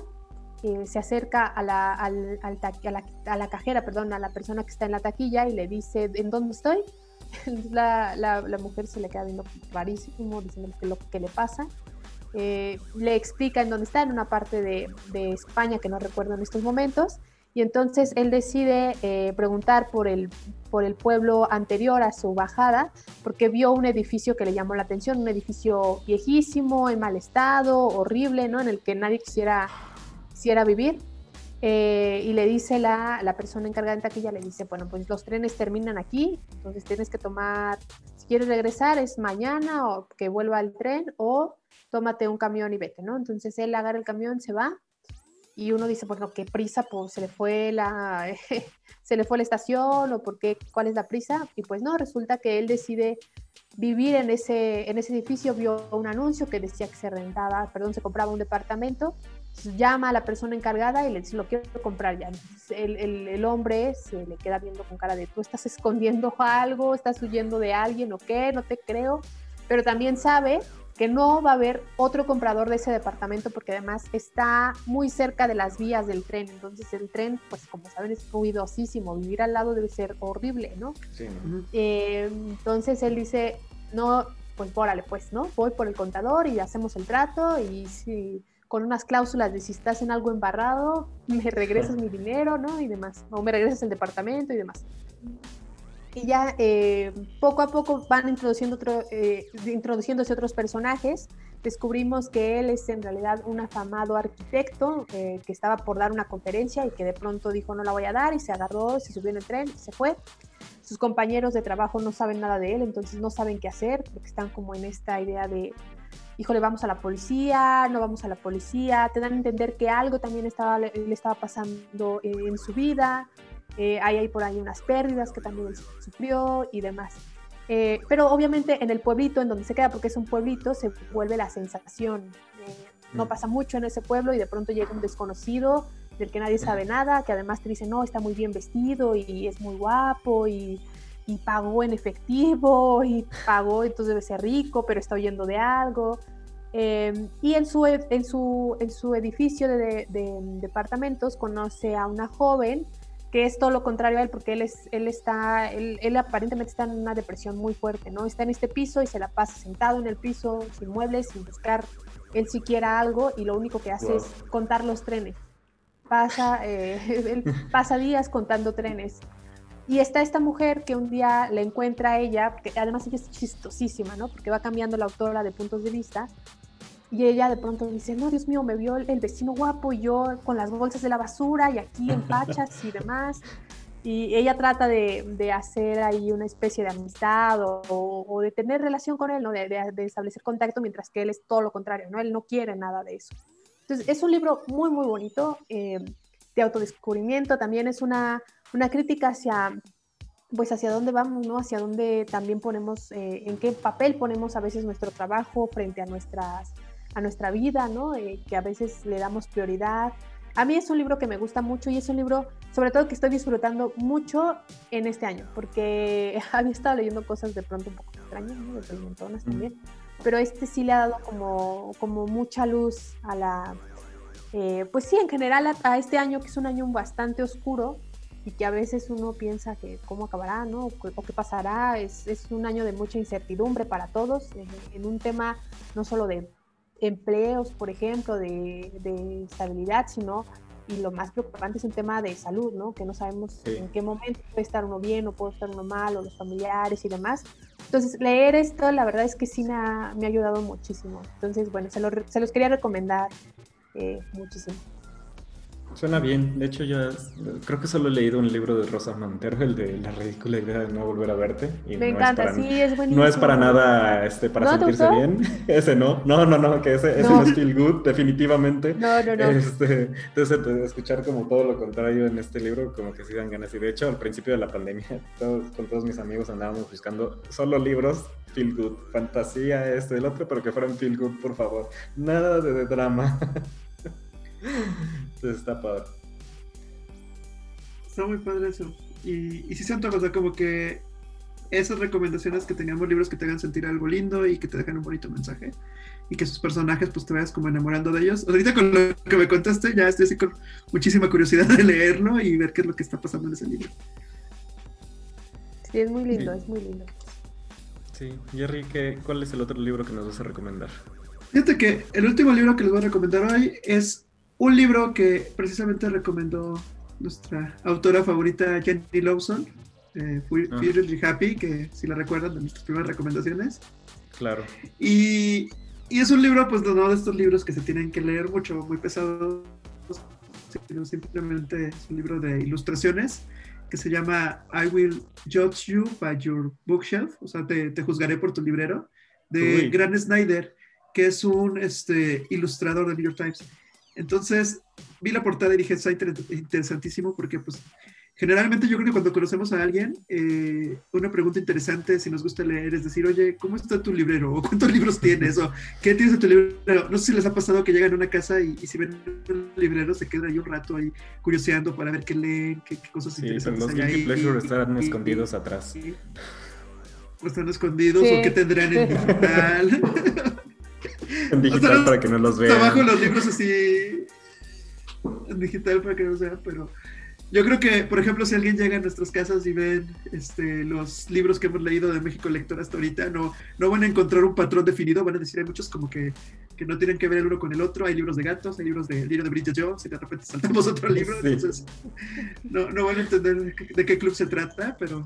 eh, se acerca a la, a, la, cajera, perdón, a la persona que está en la taquilla y le dice, ¿en dónde estoy? la, la, mujer se le queda viendo rarísimo, diciendo que lo que le pasa. Eh, le explica en dónde está, en una parte de, de España que no recuerdo en estos momentos, y entonces él decide eh, preguntar por el, por el pueblo anterior a su bajada, porque vio un edificio que le llamó la atención, un edificio viejísimo, en mal estado, horrible, ¿no? En el que nadie quisiera, quisiera vivir. Eh, y le dice la, la, persona encargada en taquilla, le dice, bueno, pues los trenes terminan aquí, entonces tienes que tomar, si quieres regresar es mañana o que vuelva el tren o tómate un camión y vete, ¿no? Entonces él agarra el camión, se va y uno dice, bueno, qué prisa, pues se le fue la, se le fue la estación o por qué, cuál es la prisa. Y pues no, resulta que él decide vivir en ese, en ese edificio, vio un anuncio que decía que se rentaba, perdón, se compraba un departamento, llama a la persona encargada y le dice, lo quiero comprar ya. Entonces el, el, el hombre se le queda viendo con cara de, tú estás escondiendo algo, estás huyendo de alguien o qué, no te creo, pero también sabe que no va a haber otro comprador de ese departamento porque además está muy cerca de las vías del tren. Entonces el tren, pues como saben, es ruidosísimo. Vivir al lado debe ser horrible, ¿no? Sí. Eh, entonces él dice, no, pues órale, pues, ¿no? Voy por el contador y hacemos el trato y si con unas cláusulas de si estás en algo embarrado, me regresas mi dinero, ¿no? Y demás. O me regresas el departamento y demás y ya eh, poco a poco van introduciendo otro, eh, introduciéndose otros personajes. Descubrimos que él es en realidad un afamado arquitecto eh, que estaba por dar una conferencia y que de pronto dijo no la voy a dar y se agarró, se subió en el tren y se fue. Sus compañeros de trabajo no saben nada de él, entonces no saben qué hacer porque están como en esta idea de, híjole, vamos a la policía, no vamos a la policía, te dan a entender que algo también estaba, le estaba pasando en su vida, eh, hay ahí por ahí unas pérdidas que también sufrió y demás. Eh, pero obviamente en el pueblito en donde se queda, porque es un pueblito, se vuelve la sensación. Eh, no mm. pasa mucho en ese pueblo y de pronto llega un desconocido del que nadie sabe nada, que además te dice, no, está muy bien vestido y es muy guapo y, y pagó en efectivo y pagó, entonces debe ser rico, pero está huyendo de algo. y en su, en, su, en su edificio de, de, departamentos conoce a una joven que es todo lo contrario a él, porque él, es, él está, él, él, aparentemente está en una depresión muy fuerte, ¿no? Está en este piso y se la pasa sentado en el piso, sin muebles, sin buscar él siquiera algo, y lo único que hace es contar los trenes. Pasa, eh, él pasa días contando trenes. y está esta mujer que un día le encuentra a ella, que además ella es chistosísima, ¿no? Porque va cambiando la autora de puntos de vista. Y ella de pronto dice, no, Dios mío, me vio el, vecino guapo y yo con las bolsas de la basura y aquí en pachas y demás. Y ella trata de, de hacer ahí una especie de amistad o, o, de tener relación con él, ¿no? De, de, establecer contacto, mientras que él es todo lo contrario, ¿no? Él no quiere nada de eso. Entonces, es un libro muy, muy bonito, eh, de autodescubrimiento, también es una una crítica hacia pues hacia dónde vamos, ¿no? Hacia dónde también ponemos, eh, en qué papel ponemos a veces nuestro trabajo frente a, nuestras, a nuestra vida, ¿no? Eh, que a veces le damos prioridad. A mí es un libro que me gusta mucho y es un libro, sobre todo, que estoy disfrutando mucho en este año, porque había estado leyendo cosas de pronto un poco extrañas, ¿no? De mm. también, pero este sí le ha dado como, como mucha luz a la, eh, pues sí, en general a, a este año, que es un año bastante oscuro, y que a veces uno piensa que cómo acabará, ¿no? O qué pasará. Es, es un año de mucha incertidumbre para todos en, un tema no solo de empleos, por ejemplo, de, de, estabilidad, sino, y lo más preocupante es un tema de salud, ¿no? Que no sabemos en qué momento puede estar uno bien o puede estar uno mal, o los familiares y demás. Entonces, leer esto, la verdad es que sí me ha, me ha ayudado muchísimo. Entonces, bueno, se, lo, se los quería recomendar eh, muchísimo. Suena bien. De hecho, ya creo que solo he leído un libro de Rosa Montero, el de La ridícula idea de no volver a verte. Y Me encanta, sí, es buenísimo. No es para nada este, para sentirse bien. Ese no. No, no, no, que ese no, es feel good, definitivamente. No, no, no. Este, entonces, escuchar como todo lo contrario en este libro, como que sí dan ganas. Y de hecho, al principio de la pandemia, con todos mis amigos andábamos buscando solo libros feel good, fantasía, esto y el otro, pero que fueran feel good, por favor. Nada de drama. Entonces está padre. Está muy padre eso. Y, y sí siento, o sea, como que esas recomendaciones que tengamos libros que te hagan sentir algo lindo y que te dejan un bonito mensaje y que sus personajes pues te vayas como enamorando de ellos. Ahorita con lo que me contaste ya estoy así con muchísima curiosidad de leerlo y ver qué es lo que está pasando en ese libro. Sí, es muy lindo, es muy lindo. Sí, Jerry, ¿qué, ¿cuál es el otro libro que nos vas a recomendar? Fíjate que el último libro que les voy a recomendar hoy es un libro que precisamente recomendó nuestra autora favorita Jenny Lawson, eh, ah. Happy, que si la recuerdan de nuestras primeras recomendaciones. Claro. Y, y, es un libro, pues no de estos libros que se tienen que leer mucho, muy pesados, sino simplemente es un libro de ilustraciones que se llama I Will Judge You by Your Bookshelf, o sea, te, te juzgaré por tu librero, de Grant Snyder, que es un este, ilustrador del New York Times. Entonces, vi la portada y dije, está interesantísimo porque pues generalmente yo creo que cuando conocemos a alguien, eh, una pregunta interesante si nos gusta leer es decir, oye, ¿cómo está tu librero? ¿O cuántos libros tienes? ¿O qué tienes en tu librero? No sé si les ha pasado que llegan a una casa y, si ven un librero se quedan ahí un rato ahí curioseando para ver qué leen, qué, cosas sí, interesantes los hay pleasure están escondidos atrás. O están escondidos o qué tendrán en digital. En digital para que no los vean. Abajo los libros así. En digital para que no los vean, pero. Yo creo que, por ejemplo, si alguien llega a nuestras casas y ven este, los libros que hemos leído de México Lector hasta ahorita, no, no van a encontrar un patrón definido, van a decir, hay muchos como que, que no tienen que ver el uno con el otro, hay libros de gatos, hay libros de libro de Bridget Jones, y de repente saltamos otro libro, entonces no, no van a entender de qué club se trata, pero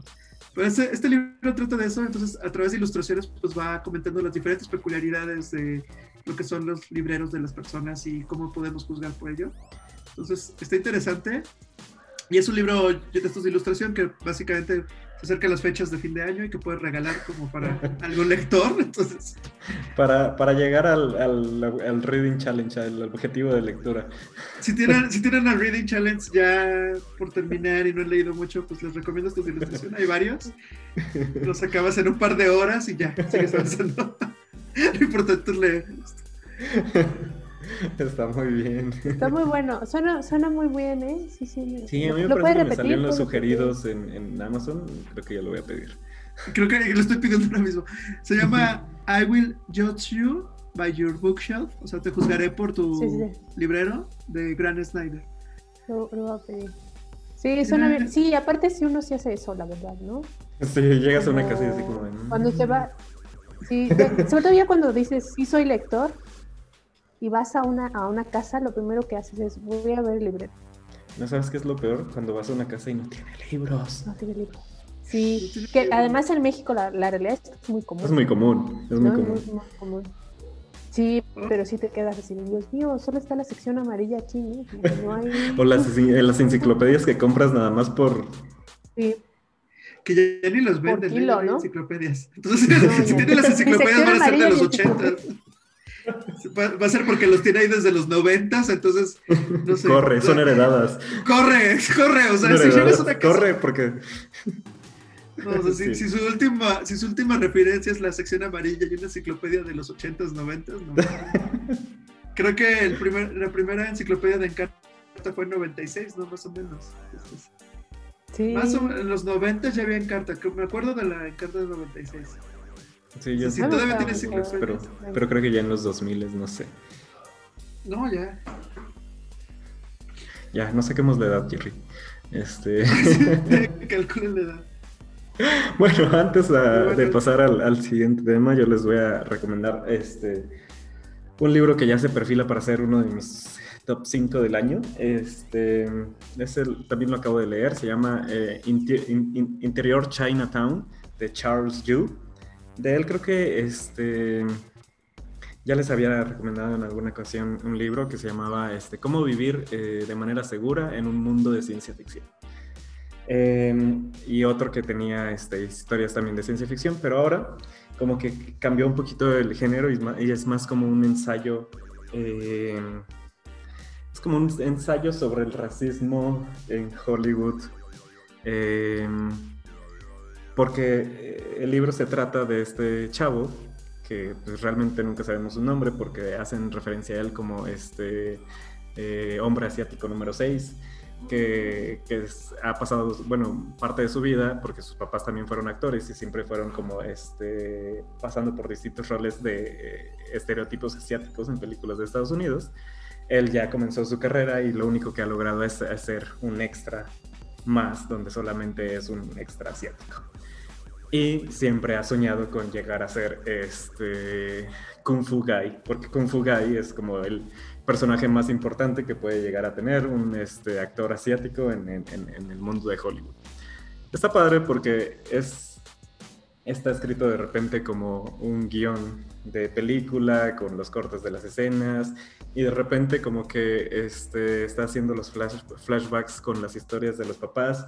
pues este, este, libro trata de eso, entonces a través de ilustraciones pues va comentando las diferentes peculiaridades de lo que son los libreros de las personas y cómo podemos juzgar por ello. Entonces está interesante y es un libro de estos de ilustración que básicamente acerca las fechas de fin de año y que puedes regalar como para algún lector. Entonces... Para, para llegar al, al, Reading Challenge, al objetivo de lectura. Si tienen, si tienen el Reading Challenge ya por terminar y no han leído mucho, pues les recomiendo estos de ilustración. Hay varios. Los acabas en un par de horas y ya, sigues avanzando. Lo importante es leer. Está muy bien. Está muy bueno. Suena, suena muy bien, ¿eh? Sí, sí. Sí, a mí me ¿Lo parece que me salieron los sugeridos en, en, Amazon. Creo que ya lo voy a pedir. Creo que lo estoy pidiendo ahora mismo. Se llama I Will Judge You by Your Bookshelf. O sea, te juzgaré por tu librero de Grant Snyder. Lo, lo, voy a pedir. Sí, suena bien. Sí, aparte si uno sí hace eso, la verdad, ¿no? Sí, llegas a una casa y así como... Cuando se va... Sí, sobre todo ya cuando dices, sí soy lector, y vas a una, a una casa, lo primero que haces es, voy a ver el libreto. ¿No sabes qué es lo peor? Cuando vas a una casa y no tiene libros. No tiene libros. Sí, que además en México la, realidad es muy común. Es muy común, es muy, común. muy común. Sí, pero sí te quedas así, Dios mío, solo está la sección amarilla aquí, ¿no? hay... o las, las enciclopedias que compras nada más por... Sí que ya, ni los venden, kilo, ¿no? enciclopedias. Entonces, si tienen las enciclopedias van a ser de los 80. Va, a ser porque los tiene ahí desde los 90, entonces, no sé. Corre, son heredadas. Corre, corre, o sea, si llegas a una casa... Corre, porque... No, o sea, si, su última, si su última referencia es la sección amarilla y una enciclopedia de los 80s, 90s, no. Creo que el primer, la primera enciclopedia de Encarta fue en 96, ¿no? Más o menos. Más o menos, en los 90 ya había Encarta. Me acuerdo de la Encarta de 96. Sí, yo sí, todavía tiene pero, pero creo que ya en los 2000, no sé. No, ya. Ya, no saquemos la edad, Jerry. Este. Calculen la edad. Bueno, antes de pasar al, al, siguiente tema, yo les voy a recomendar este un libro que ya se perfila para ser uno de mis top 5 del año. Este, también lo acabo de leer, se llama eh, Interior Chinatown de Charles Yu. De él creo que este, ya les había recomendado en alguna ocasión un libro que se llamaba este, Cómo vivir eh, de manera segura en un mundo de ciencia ficción. Em, y otro que tenía este, historias también de ciencia ficción, pero ahora como que cambió un poquito el género y es más, como un ensayo em, es como un ensayo sobre el racismo en Hollywood. Porque eh, el libro se trata de este chavo, que pues, realmente nunca sabemos su nombre porque hacen referencia a él como este eh, hombre asiático número 6, que, ha pasado, bueno, parte de su vida, porque sus papás también fueron actores y siempre fueron como este, pasando por distintos roles de eh, estereotipos asiáticos en películas de Estados Unidos él ya comenzó su carrera y lo único que ha logrado es hacer un extra más, donde solamente es un extra asiático. Y siempre ha soñado con llegar a ser este Kung Fu Guy, porque Kung Fu Guy es como el personaje más importante que puede llegar a tener un este, actor asiático en, en el mundo de Hollywood. Está padre porque es está escrito de repente como un guion de película con los cortes de las escenas y de repente como que este, está haciendo los flashbacks con las historias de los papás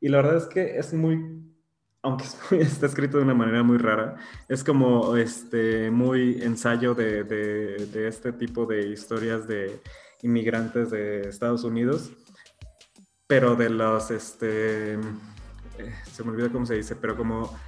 y la verdad es que es muy, aunque está escrito de una manera muy rara, es como este, muy ensayo de, de, este tipo de historias de inmigrantes de Estados Unidos, pero de los, este, eh, se me olvida cómo se dice, pero como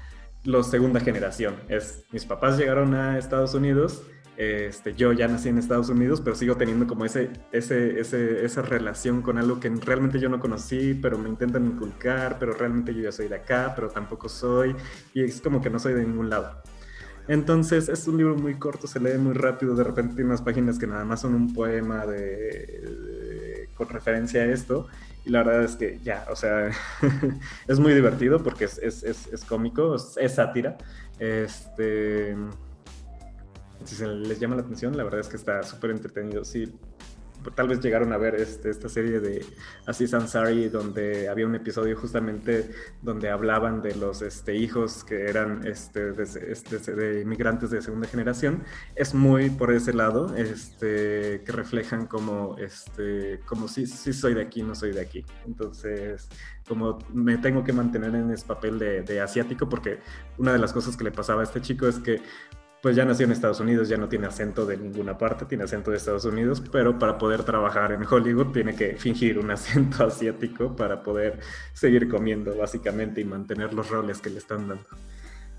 los segunda generación. Es, mis papás llegaron a Estados Unidos, este, yo ya nací en Estados Unidos, pero sigo teniendo como ese, ese, ese, esa relación con algo que realmente yo no conocí, pero me intentan inculcar, pero realmente yo ya soy de acá, pero tampoco soy, y es como que no soy de ningún lado. Entonces es un libro muy corto, se lee muy rápido, de repente tiene unas páginas que nada más son un poema de, con referencia a esto, y la verdad es que ya, o sea, es muy divertido porque es, es, es, cómico, es, sátira. Este, si se les llama la atención, la verdad es que está súper entretenido. Sí, tal vez llegaron a ver este, esta serie de Aziz Ansari, donde había un episodio justamente donde hablaban de los este, hijos que eran este, este, de, inmigrantes de segunda generación. Es muy por ese lado, que reflejan como, este, si, soy de aquí, no soy de aquí. Entonces, como me tengo que mantener en ese papel de asiático, porque una de las cosas que le pasaba a este chico es que pues ya nació en Estados Unidos, ya no tiene acento de ninguna parte, tiene acento de Estados Unidos, pero para poder trabajar en Hollywood tiene que fingir un acento asiático para poder seguir comiendo básicamente y mantener los roles que le están dando.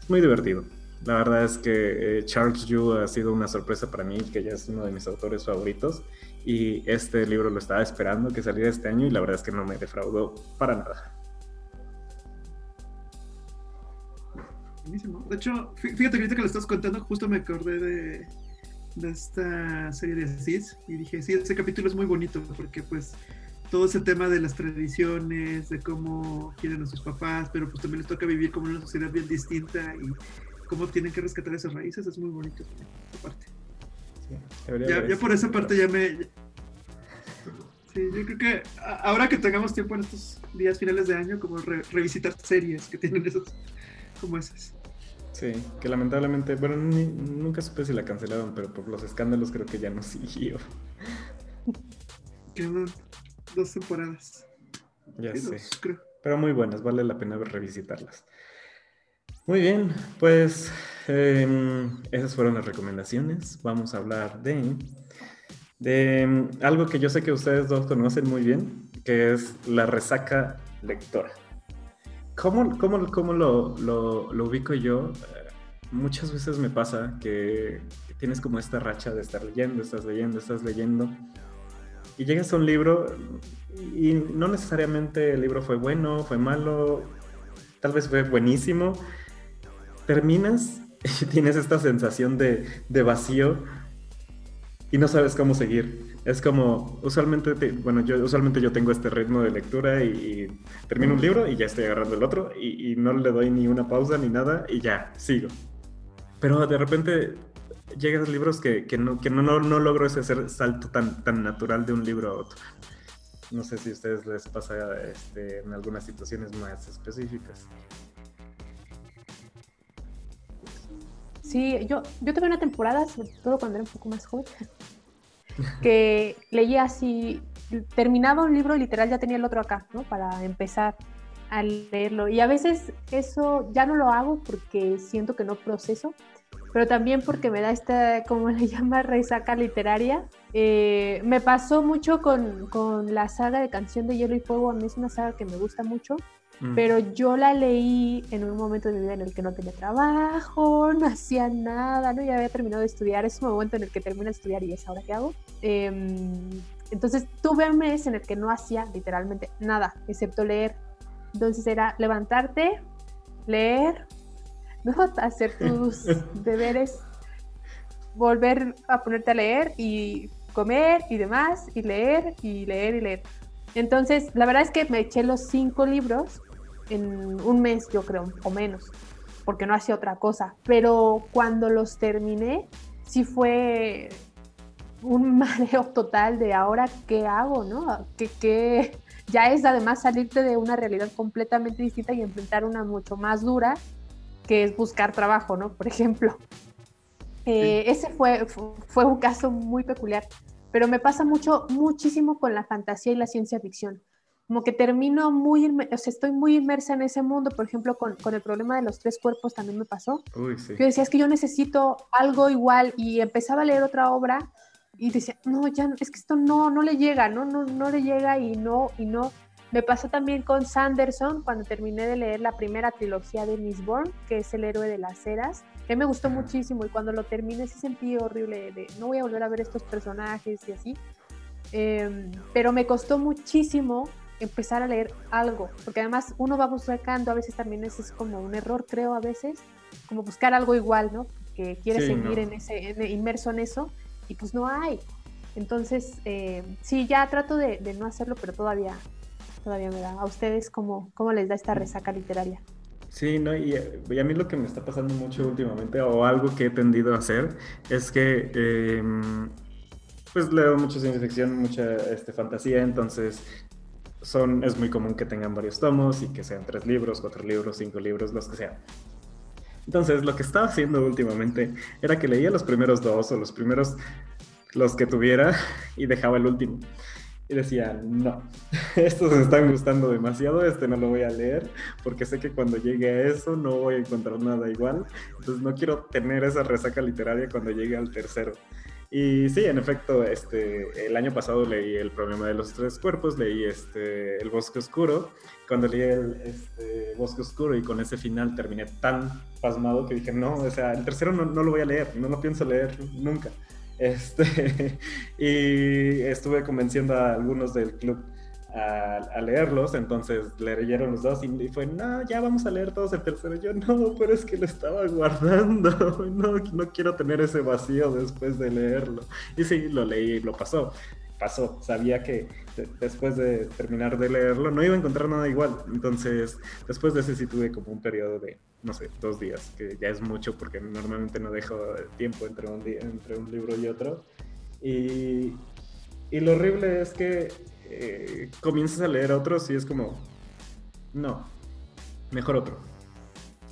Es muy divertido. La verdad es que eh, Charles Yu ha sido una sorpresa para mí, que ya es uno de mis autores favoritos y este libro lo estaba esperando que saliera este año y la verdad es que no me defraudó para nada. De hecho, fíjate que ahorita que lo estás contando, justo me acordé de, de esta serie de Aziz y dije, sí, ese capítulo es muy bonito porque pues todo ese tema de las tradiciones, de cómo quieren a sus papás, pero pues también les toca vivir como en una sociedad bien distinta y cómo tienen que rescatar esas raíces, es muy bonito esa parte. ya, ya por esa parte ya me... Sí, yo creo que ahora que tengamos tiempo en estos días finales de año, como revisitar series que tienen esos, como esas. Sí, que lamentablemente, bueno, nunca supe si la cancelaron, pero por los escándalos creo que ya no siguió. Quedan dos temporadas. Ya sé. Pero muy buenas, vale la pena revisitarlas. Muy bien, pues em, esas fueron las recomendaciones. Vamos a hablar de, de em, algo que yo sé que ustedes dos conocen muy bien, que es la resaca lectora. ¿Cómo, cómo, cómo lo, lo, ubico yo? muchas veces me pasa que tienes como esta racha de estar leyendo, estás leyendo, estás leyendo, y llegas a un libro y no necesariamente el libro fue bueno, fue malo, tal vez fue buenísimo, terminas y tienes esta sensación de, vacío y no sabes cómo seguir. Es como, usualmente, bueno, yo usualmente yo tengo este ritmo de lectura y, termino un libro y ya estoy agarrando el otro y, no le doy ni una pausa ni nada y ya, sigo. Pero de repente llegan libros que, no, que no, no, logro ese salto tan, tan natural de un libro a otro. No sé si a ustedes les pasa este, en algunas situaciones más específicas. Sí, yo, yo tuve una temporada, sobre todo cuando era un poco más joven, que leía así, terminaba un libro literal ya tenía el otro acá, ¿no? Para empezar a leerlo. Y a veces eso ya no lo hago porque siento que no proceso, pero también porque me da esta, como le llama, resaca literaria. Eh, me pasó mucho con, con, la saga de Canción de Hielo y Fuego, a mí es una saga que me gusta mucho Mm. Pero yo la leí en un momento de mi vida en el que no tenía trabajo, no hacía nada, ¿no? Ya había terminado de estudiar. Es un momento en el que termino de estudiar y es ahora qué hago. Em, entonces tuve un mes en el que no hacía literalmente nada, excepto leer. Entonces era levantarte, leer, ¿no? hacer tus deberes, volver a ponerte a leer y comer y demás, y leer y leer y leer. Entonces, la verdad es que me eché los cinco libros en un mes, yo creo, o menos, porque no hacía otra cosa. Pero cuando los terminé, sí fue un mareo total de ahora qué hago, ¿no? Que, ya es además salirte de una realidad completamente distinta y enfrentar una mucho más dura, que es buscar trabajo, ¿no? Por ejemplo. Eh, ese fue, fue un caso muy peculiar, pero me pasa mucho, muchísimo con la fantasía y la ciencia ficción como que termino muy, o sea, estoy muy inmersa en ese mundo, por ejemplo, con, con el problema de los tres cuerpos también me pasó. Uy, sí. Yo decía, es que yo necesito algo igual y empezaba a leer otra obra y decía, no, ya, es que esto no, no le llega, no, no, no le llega y no, y no. Me pasó también con Sanderson cuando terminé de leer la primera trilogía de Miss Bourne, que es El héroe de las eras, que me gustó muchísimo y cuando lo terminé sí sentí horrible de no voy a volver a ver estos personajes y así. Em, pero me costó muchísimo empezar a leer algo, porque además uno va buscando, a veces también ese es como un error, creo, a veces, como buscar algo igual, ¿no? Que quiere seguir en ese, inmerso en eso, y pues no hay. Entonces, eh, sí, ya trato de, no hacerlo, pero todavía, todavía me da. ¿A ustedes cómo, cómo les da esta resaca literaria? Sí, no, y, a mí lo que me está pasando mucho últimamente, o algo que he tendido a hacer, es que em, pues leo mucha ciencia ficción, mucha este, fantasía, entonces son, es muy común que tengan varios tomos y que sean tres libros, cuatro libros, cinco libros, los que sean. Entonces, lo que estaba haciendo últimamente era que leía los primeros dos o los primeros, los que tuviera, y dejaba el último. Y decía, no, estos me están gustando demasiado, este no lo voy a leer, porque sé que cuando llegue a eso no voy a encontrar nada igual. Entonces, no quiero tener esa resaca literaria cuando llegue al tercero. Y sí, en efecto, este, el año pasado leí El problema de los tres cuerpos, leí este, El bosque oscuro. Cuando leí el este, bosque oscuro y con ese final terminé tan pasmado que dije, no, o sea, el tercero no, no lo voy a leer, no lo pienso leer nunca. Este, y estuve convenciendo a algunos del club a, leerlos, entonces leyeron los dos y, fue, no, ya vamos a leer todos el tercero. yo, no, pero es que lo estaba guardando, no, no quiero tener ese vacío después de leerlo. Y sí, lo leí y lo pasó, pasó, sabía que después de terminar de leerlo no iba a encontrar nada igual, entonces después de ese sí tuve como un periodo de, no sé, dos días, que ya es mucho porque normalmente no dejo tiempo entre un, entre un libro y otro. Y, y lo horrible es que eh, comienzas a leer otros y es como, no, mejor otro.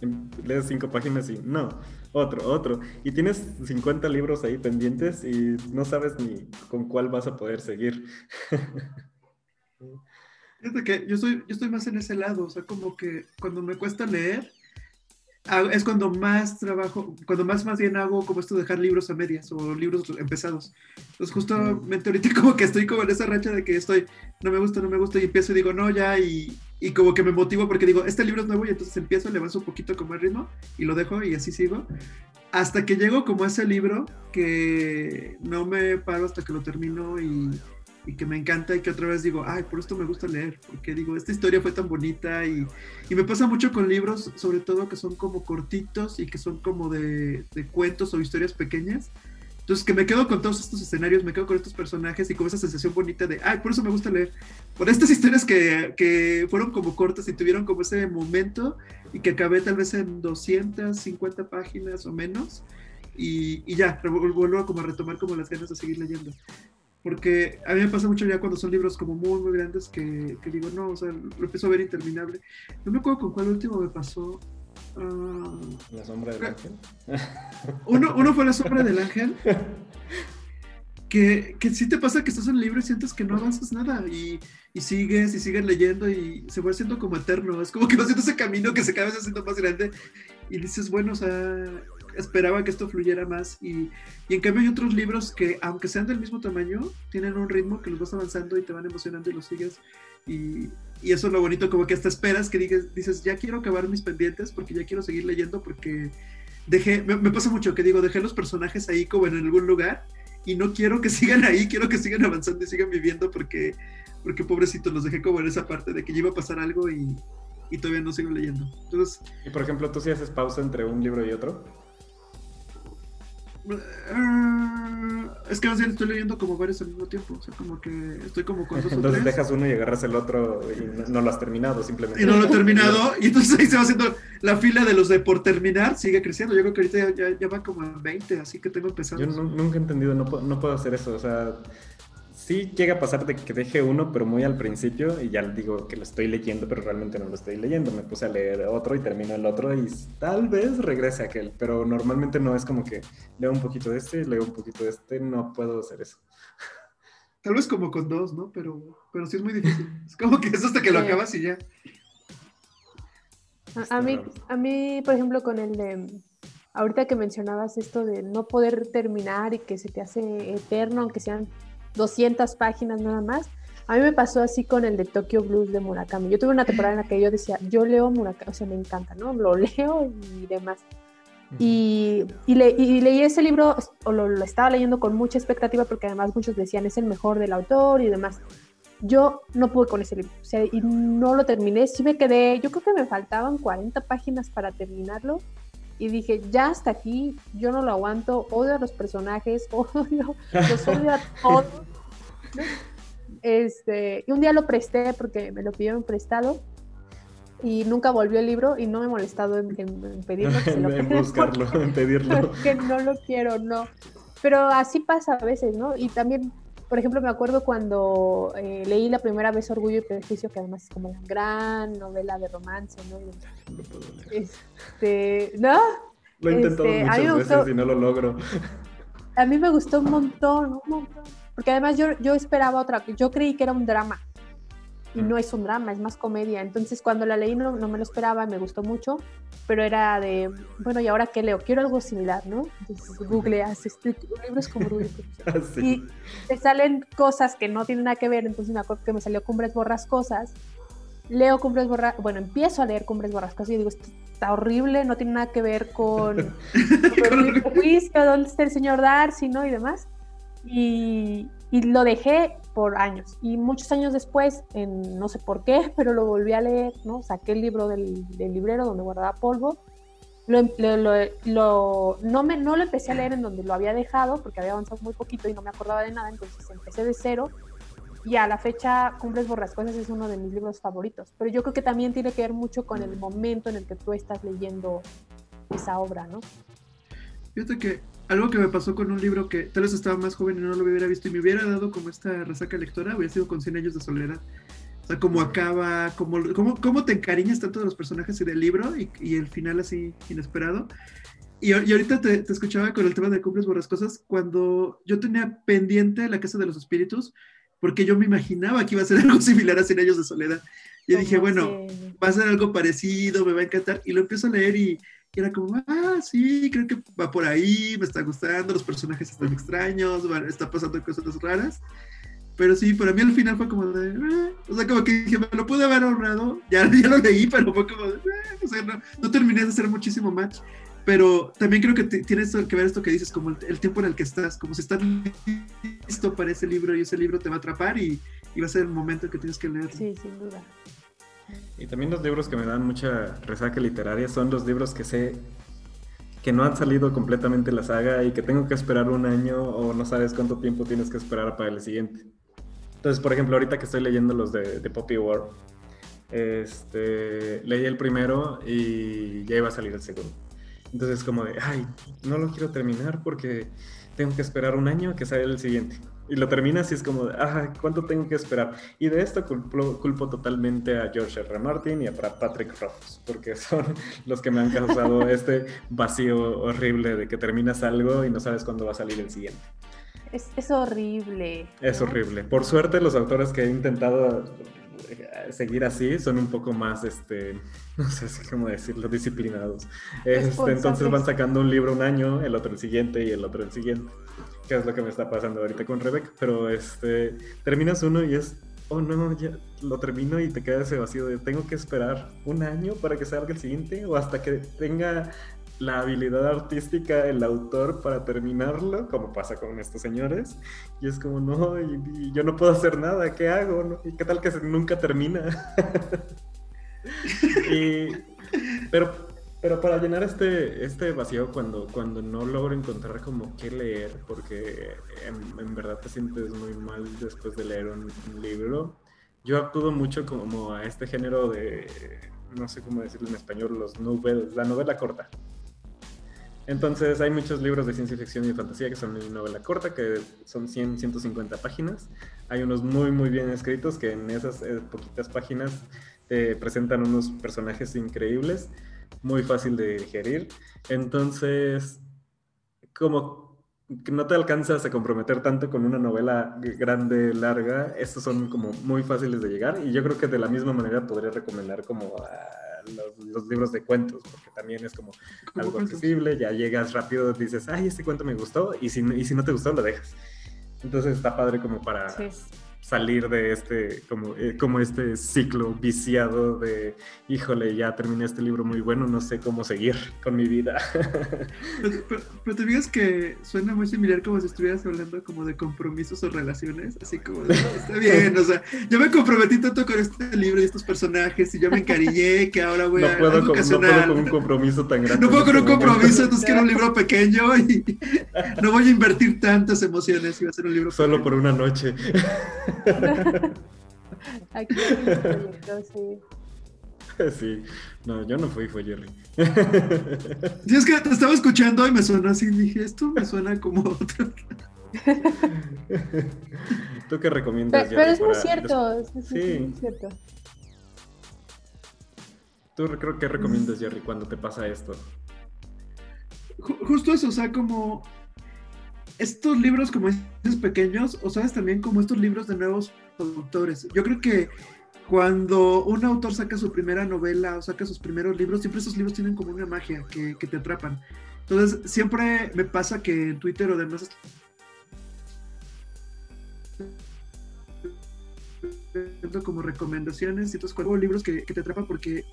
Em, lees cinco páginas y no, otro, otro. Y tienes 50 libros ahí pendientes y no sabes ni con cuál vas a poder seguir. Fíjate que yo estoy, yo estoy más en ese lado, o sea, como que cuando me cuesta leer, es cuando más trabajo, cuando más más bien hago como esto de dejar libros a medias o libros empezados. Entonces justamente ahorita como que estoy como en esa racha de que estoy, no me gusta, no me gusta y empiezo y digo, no, ya, y, y como que me motivo porque digo, este libro es nuevo y entonces empiezo, le avanzo un poquito como el ritmo y lo dejo y así sigo. Hasta que llego como a ese libro que no me paro hasta que lo termino y y que me encanta y que otra vez digo, ay, por esto me gusta leer, porque digo, esta historia fue tan bonita y, y me pasa mucho con libros, sobre todo que son como cortitos y que son como de, de, cuentos o historias pequeñas. Entonces, que me quedo con todos estos escenarios, me quedo con estos personajes y con esa sensación bonita de, ay, por eso me gusta leer. Por estas historias que, que fueron como cortas y tuvieron como ese momento y que acabé tal vez en 250 páginas o menos. Y, y, ya, vuelvo como a retomar como las ganas de seguir leyendo porque a mí me pasa mucho ya cuando son libros como muy, muy grandes que, que digo, no, o sea, lo empiezo a ver interminable. No me acuerdo con cuál último me pasó. Uh, ¿La sombra del ángel? Uno, uno fue La sombra del ángel. Que, que sí te pasa que estás en el libro y sientes que no avanzas nada y, y sigues y sigues leyendo y se va haciendo como eterno. Es como que vas haciendo ese camino que se cada vez haciendo más grande y dices, bueno, o sea, esperaba que esto fluyera más y, y, en cambio hay otros libros que aunque sean del mismo tamaño, tienen un ritmo que los vas avanzando y te van emocionando y los sigues y, y eso es lo bonito, como que hasta esperas que digas, dices, ya quiero acabar mis pendientes porque ya quiero seguir leyendo porque dejé, me, me pasa mucho que digo, dejé los personajes ahí como en algún lugar y no quiero que sigan ahí, quiero que sigan avanzando y sigan viviendo porque, porque pobrecitos, los dejé como en esa parte de que iba a pasar algo y, y todavía no sigo leyendo. Entonces, y por ejemplo, ¿tú sí haces pausa entre un libro y otro? Uh, es que bien estoy leyendo como varios al mismo tiempo. O sea, como que estoy como con dos Entonces dejas uno y agarras el otro y no, lo has terminado simplemente. Y no lo he terminado. y entonces ahí se va haciendo la fila de los de por terminar, sigue creciendo. Yo creo que ahorita ya, ya va como a 20, así que tengo empezado. Yo nunca he entendido, no, no puedo hacer eso. O sea, sí llega a pasar de que deje uno, pero muy al principio, y ya digo que lo estoy leyendo, pero realmente no lo estoy leyendo. Me puse a leer otro y termino el otro y tal vez regrese aquel, pero normalmente no es como que leo un poquito de este, leo un poquito de este, no puedo hacer eso. Tal vez como con dos, ¿no? Pero, pero sí es muy difícil. Es como que es hasta que lo acabas y ya. A, a mí, a mí, por ejemplo, con el de ahorita que mencionabas esto de no poder terminar y que se te hace eterno, aunque sean 200 páginas nada más. A mí me pasó así con el de Tokyo Blues de Murakami. Yo tuve una temporada en la que yo decía, yo leo Murakami, o sea, me encanta, ¿no? Lo leo y demás. Y, y, le, y leí ese libro, o lo, lo, estaba leyendo con mucha expectativa, porque además muchos decían es el mejor del autor y demás. Yo no pude con ese libro, o sea, y no lo terminé. Sí me quedé, yo creo que me faltaban 40 páginas para terminarlo. Y dije, ya hasta aquí, yo no lo aguanto, odio a los personajes, odio, los odio a todos. Este, y un día lo presté porque me lo pidieron prestado y nunca volvió el libro y no me he molestado en, en pedirlo. Que se lo en buscarlo, en pedirlo. que no lo quiero, no. Pero así pasa a veces, ¿no? Y también, por ejemplo, me acuerdo cuando eh, leí la primera vez Orgullo y Prejuicio, que además es como una gran novela de romance, ¿no? No puedo este, ¿no? Lo he intentado Este, muchas veces gustó- y no lo logro. A mí me gustó un montón, un montón. Porque además yo, yo esperaba otra, yo creí que era un drama. Y no es un drama, es más comedia. Entonces cuando la leí no, no me lo esperaba, me gustó mucho. Pero era de, bueno, ¿y ahora qué leo? Quiero algo similar, ¿no? Entonces googleas, este, libros como Orgullo y te salen cosas que no tienen nada que ver. Entonces me acuerdo que me salió Cumbres Borrascosas. Leo Cumbres Borrascosas, bueno, empiezo a leer Cumbres Borrascosas y digo, esto está horrible, no tiene nada que ver con, con y Prejuicio, dónde está el señor Darcy, ¿no? Y demás. Y, y lo dejé por años. Y muchos años después, en, no sé por qué, pero lo volví a leer, ¿no? Saqué el libro del, del librero donde guardaba polvo. Em- lo- lo- lo- no, me, no lo empecé a leer en donde lo había dejado, porque había avanzado muy poquito y no me acordaba de nada, entonces empecé de cero. Y a la fecha, Cumbres Borrascosas es uno de mis libros favoritos. Pero yo creo que también tiene que ver mucho con el momento en el que tú estás leyendo esa obra, ¿no? Fíjate que algo que me pasó con un libro que tal vez estaba más joven y no lo hubiera visto y me hubiera dado como esta resaca lectora, hubiera sido con 100 años de soledad. O sea, cómo acaba, cómo, cómo, cómo te encariñas tanto de los personajes y del libro y, y el final así inesperado. Y, y ahorita te, te, escuchaba con el tema de Cumbres Borrascosas cuando yo tenía pendiente La Casa de los Espíritus porque yo me imaginaba que iba a ser algo similar a 100 años de soledad. Y dije, bueno, va a ser algo parecido, me va a encantar. Y lo empiezo a leer y, y era como, ah, sí, creo que va por ahí, me está gustando, los personajes están extraños, está pasando cosas raras. Pero sí, para mí al final fue como de, eh", o sea, como que dije, me lo pude haber ahorrado, ya, ya lo leí, pero fue como de, eh", o sea, no, no, terminé de hacer muchísimo match. Pero también creo que tienes que ver esto que dices, como el, el, tiempo en el que estás, como si estás listo para ese libro y ese libro te va a atrapar y, y va a ser el momento que tienes que leer. Sí, sin duda. Y también los libros que me dan mucha resaca literaria son los libros que sé que no han salido completamente la saga y que tengo que esperar un año o no sabes cuánto tiempo tienes que esperar para el siguiente. Entonces, por ejemplo, ahorita que estoy leyendo los de, de Poppy War, este, leí el primero y ya iba a salir el segundo. Entonces, como de, ay, no lo quiero terminar porque tengo que esperar un año que salga el siguiente. Y lo terminas y es como, ah, ¿cuánto tengo que esperar? Y de esto culpo, culpo totalmente a George R. R. Martin y a Patrick Rothfuss, porque son los que me han causado este vacío horrible de que terminas algo y no sabes cuándo va a salir el siguiente. Es, es horrible. Es horrible. Por suerte, los autores que he intentado seguir así son un poco más, este, no sé cómo decirlo, disciplinados. Este, entonces van sacando un libro un año, el otro el siguiente y el otro el siguiente que es lo que me está pasando ahorita con Rebecca, pero este, terminas uno y es, oh no, ya lo termino y te queda ese vacío de tengo que esperar un año para que salga el siguiente o hasta que tenga la habilidad artística el autor para terminarlo, como pasa con estos señores, y es como, no, y, yo no puedo hacer nada, ¿qué hago? No? ¿Y qué tal que nunca termina? pero pero para llenar este, este vacío cuando, cuando no logro encontrar como qué leer, porque en, verdad te sientes muy mal después de leer un, libro, yo acudo mucho como a este género de, no sé cómo decirlo en español, los novel, la novela corta. Entonces hay muchos libros de ciencia ficción y fantasía que son en novela corta, que son 100, 150 páginas. Hay unos muy, muy bien escritos que en esas eh, poquitas páginas te presentan unos personajes increíbles muy fácil de digerir. Entonces, como no te alcanzas a comprometer tanto con una novela grande, larga, estos son como muy fáciles de llegar y yo creo que de la misma manera podría recomendar como los, los, libros de cuentos, porque también es como algo accesible, ya llegas rápido, dices, ay, este cuento me gustó y si, y si no te gustó, lo dejas. Entonces está padre como para... Sí salir de este, como, eh, como este ciclo viciado de, híjole, ya terminé este libro muy bueno, no sé cómo seguir con mi vida. Pero, pero, pero, te digas que suena muy similar como si estuvieras hablando como de compromisos o relaciones, así como, de, está bien, o sea, yo me comprometí tanto con este libro y estos personajes y yo me encariñé que ahora voy no a... Puedo con, no puedo con un compromiso tan grande. No puedo con un compromiso, entonces quiero un libro pequeño y no voy a invertir tantas emociones y va a ser un libro Solo pequeño. por una noche. Aquí proyecto, sí. Sí, no, yo no fui, fue Jerry. Sí, es que te estaba escuchando y me sonó así, dije, esto me suena como otro. ¿Tú qué recomiendas? Pero, pero es muy cierto, es, es, sí. muy cierto. ¿Tú creo que recomiendas, Jerry, cuando te pasa esto? Justo eso, o sea, como estos libros como estos pequeños, o sabes también como estos libros de nuevos autores. Yo creo que cuando un autor saca su primera novela o saca sus primeros libros, siempre esos libros tienen como una magia que, te atrapan. Entonces, siempre me pasa que en Twitter o demás como recomendaciones y entonces cuando libros que, te atrapan porque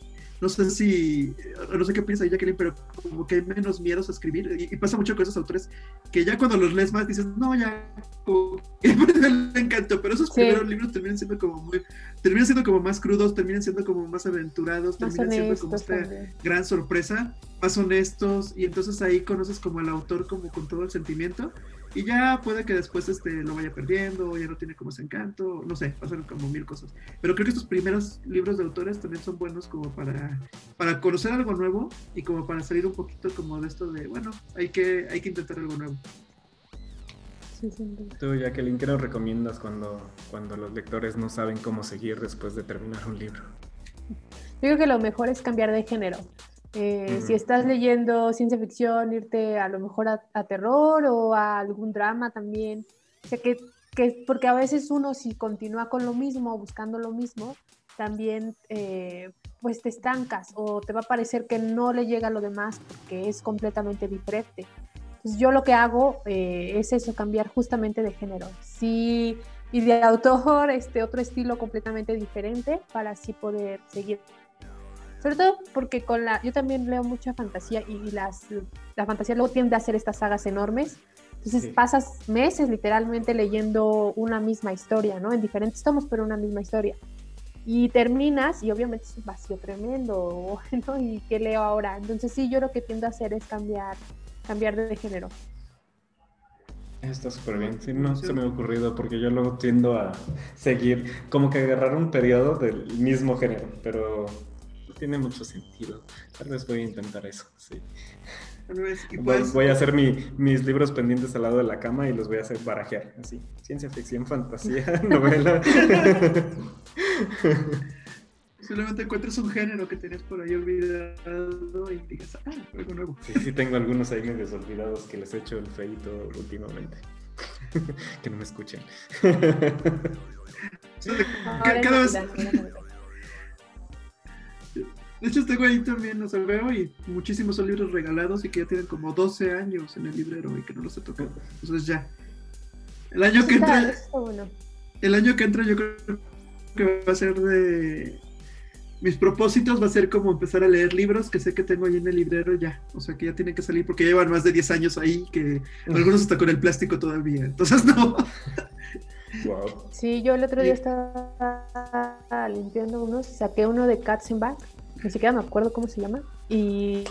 no sé si, no sé qué piensa Jacqueline, pero como que hay menos miedos a escribir. Y, y, pasa mucho con esos autores que ya cuando los lees más dices, no, ya, como que me encantó, pero esos sí. primeros libros terminan siendo como muy, terminan siendo como más crudos, terminan siendo como más aventurados, más terminan siendo como esta también. gran sorpresa, más honestos. Y entonces ahí conoces como al autor como con todo el sentimiento Y ya puede que después este, lo vaya perdiendo, ya no tiene como ese encanto, no sé, pasan como mil cosas. Pero creo que estos primeros libros de autores también son buenos como para, para conocer algo nuevo y como para salir un poquito como de esto de, bueno, hay que, hay que intentar algo nuevo. Sí, Tú, Jacqueline, ¿qué nos recomiendas cuando, cuando los lectores no saben cómo seguir después de terminar un libro? Yo creo que lo mejor es cambiar de género. Eh, si estás leyendo ciencia ficción, irte a lo mejor a, terror o a algún drama también. O sea, que, que, porque a veces uno si continúa con lo mismo, buscando lo mismo, también eh, pues te estancas o te va a parecer que no le llega a lo demás porque es completamente diferente. Entonces yo lo que hago eh, es eso, cambiar justamente de género. Sí, y de autor, este otro estilo completamente diferente para así poder seguir sobre todo porque con la, yo también leo mucha fantasía y las, la fantasía luego tiende a hacer estas sagas enormes. Entonces pasas meses literalmente leyendo una misma historia, ¿no? En diferentes tomos, pero una misma historia. Y terminas y obviamente es un vacío tremendo, ¿no? ¿Y qué leo ahora? Entonces sí, yo lo que tiendo a hacer es cambiar, cambiar de género. Está súper bien. Sí, no se me ha ocurrido porque yo luego tiendo a seguir, como que agarrar un periodo del mismo género, pero tiene mucho sentido. Tal vez voy a intentar eso, sí. Voy, a hacer mis libros pendientes al lado de la cama y los voy a hacer barajear, así. Ciencia ficción, fantasía, novela. Solamente encuentres un género que tienes por ahí olvidado y digas, ah, algo nuevo. Sí, sí, tengo algunos ahí medios olvidados que les he hecho el feito últimamente. que no me escuchen. cada vez de hecho, tengo ahí también, sea, veo y muchísimos son libros regalados y que ya tienen como 12 años en el librero y que no los he tocado. Entonces ya. El año que entra. El año que entra yo creo que va a ser de. Mis propósitos va a ser como empezar a leer libros que sé que tengo ahí en el librero ya. O sea, que ya tienen que salir porque llevan más de 10 años ahí, que algunos hasta con el plástico todavía. Entonces, no. Wow. Sí, yo el otro día estaba limpiando unos, saqué uno de Katzenbach ni siquiera me acuerdo cómo se llama, y,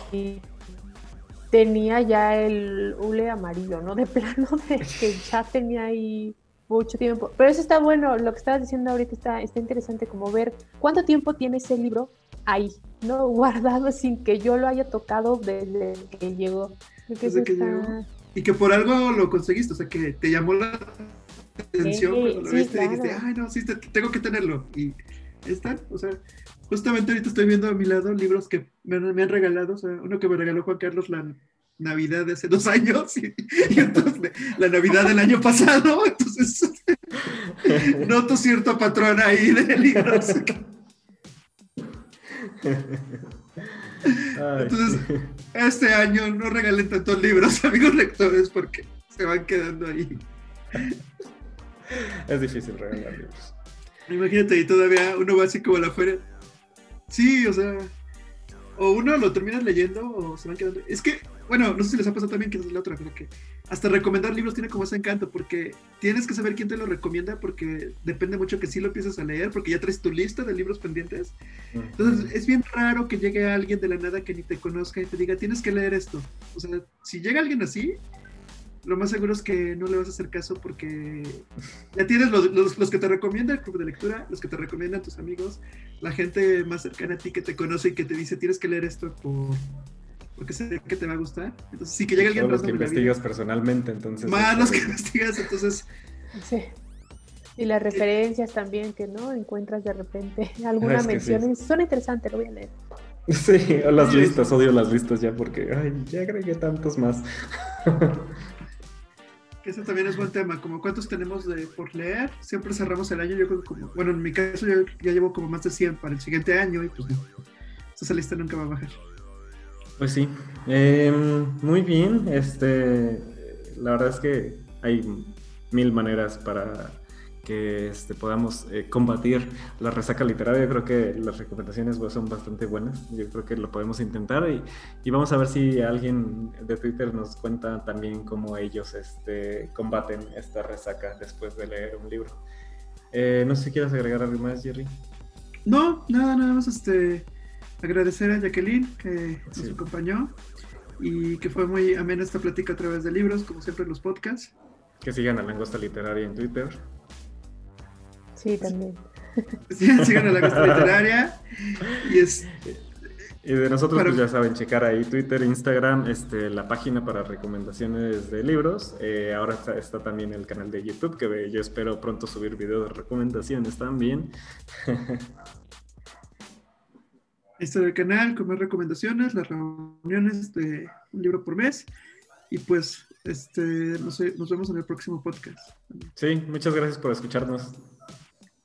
tenía ya el hule amarillo, ¿no? De plano, de que ya tenía ahí mucho tiempo. Pero eso está bueno, lo que estabas diciendo ahorita está, está interesante, como ver cuánto tiempo tiene ese libro ahí, ¿no? Guardado sin que yo lo haya tocado desde que llegó. Desde que llegó. Y que por algo lo conseguiste, o sea, que te llamó la atención cuando lo viste y dijiste, ay, no, sí, tengo que tenerlo. Y están, o sea, Justamente ahorita estoy viendo a mi lado libros que me, han regalado, o sea, uno que me regaló Juan Carlos la Navidad de hace dos años y, entonces la Navidad del año pasado, entonces noto cierto patrón ahí de libros. Entonces, este año no regalen tantos libros, amigos lectores, porque se van quedando ahí. Es difícil regalar libros. Imagínate, y todavía uno va así como a la feria. Sí, o sea, o uno lo termina leyendo o se van quedando. Es que, bueno, no sé si les ha pasado también que es la otra, pero que hasta recomendar libros tiene como ese encanto, porque tienes que saber quién te lo recomienda, porque depende mucho que sí lo empieces a leer, porque ya traes tu lista de libros pendientes. Entonces, es bien raro que llegue alguien de la nada que ni te conozca y te diga, tienes que leer esto. O sea, si llega alguien así, lo más seguro es que no le vas a hacer caso porque ya tienes los, los, que te recomienda el club de lectura, los que te recomiendan tus amigos, la gente más cercana a ti que te conoce y que te dice tienes que leer esto por, porque sé que te va a gustar. Entonces, sí que llega alguien más. que investigas personalmente, entonces. Más los que investigas, entonces. Sí. Y las referencias también que no encuentras de repente alguna mención. Son interesantes, lo voy a leer. Sí, o las listas, odio las listas ya porque ay, ya agregué tantos más. Que eso también es buen tema, como cuántos tenemos de por leer, siempre cerramos el año, yo creo bueno, en mi caso yo ya llevo como más de 100 para el siguiente año y pues esa lista nunca va a bajar. Pues sí, em, muy bien, este, la verdad es que hay mil maneras para que este, podamos eh, combatir la resaca literaria. Yo creo que las recomendaciones pues, son bastante buenas. Yo creo que lo podemos intentar y, y, vamos a ver si alguien de Twitter nos cuenta también cómo ellos este, combaten esta resaca después de leer un libro. Eh, no sé si quieres agregar algo más, Jerry. No, nada, nada más este, agradecer a Jacqueline que nos acompañó y que fue muy amena esta plática a través de libros, como siempre en los podcasts. Que sigan a Langosta Literaria en Twitter. Sí, también. sigan a Langosta Literaria. Y es, y de nosotros, pues ya saben, checar ahí Twitter, Instagram, este, la página para recomendaciones de libros. Eh, ahora está, también el canal de YouTube, que yo espero pronto subir videos de recomendaciones también. Este es el canal con más recomendaciones, las reuniones de un libro por mes. Y pues, este, nos, nos vemos en el próximo podcast. Sí, muchas gracias por escucharnos.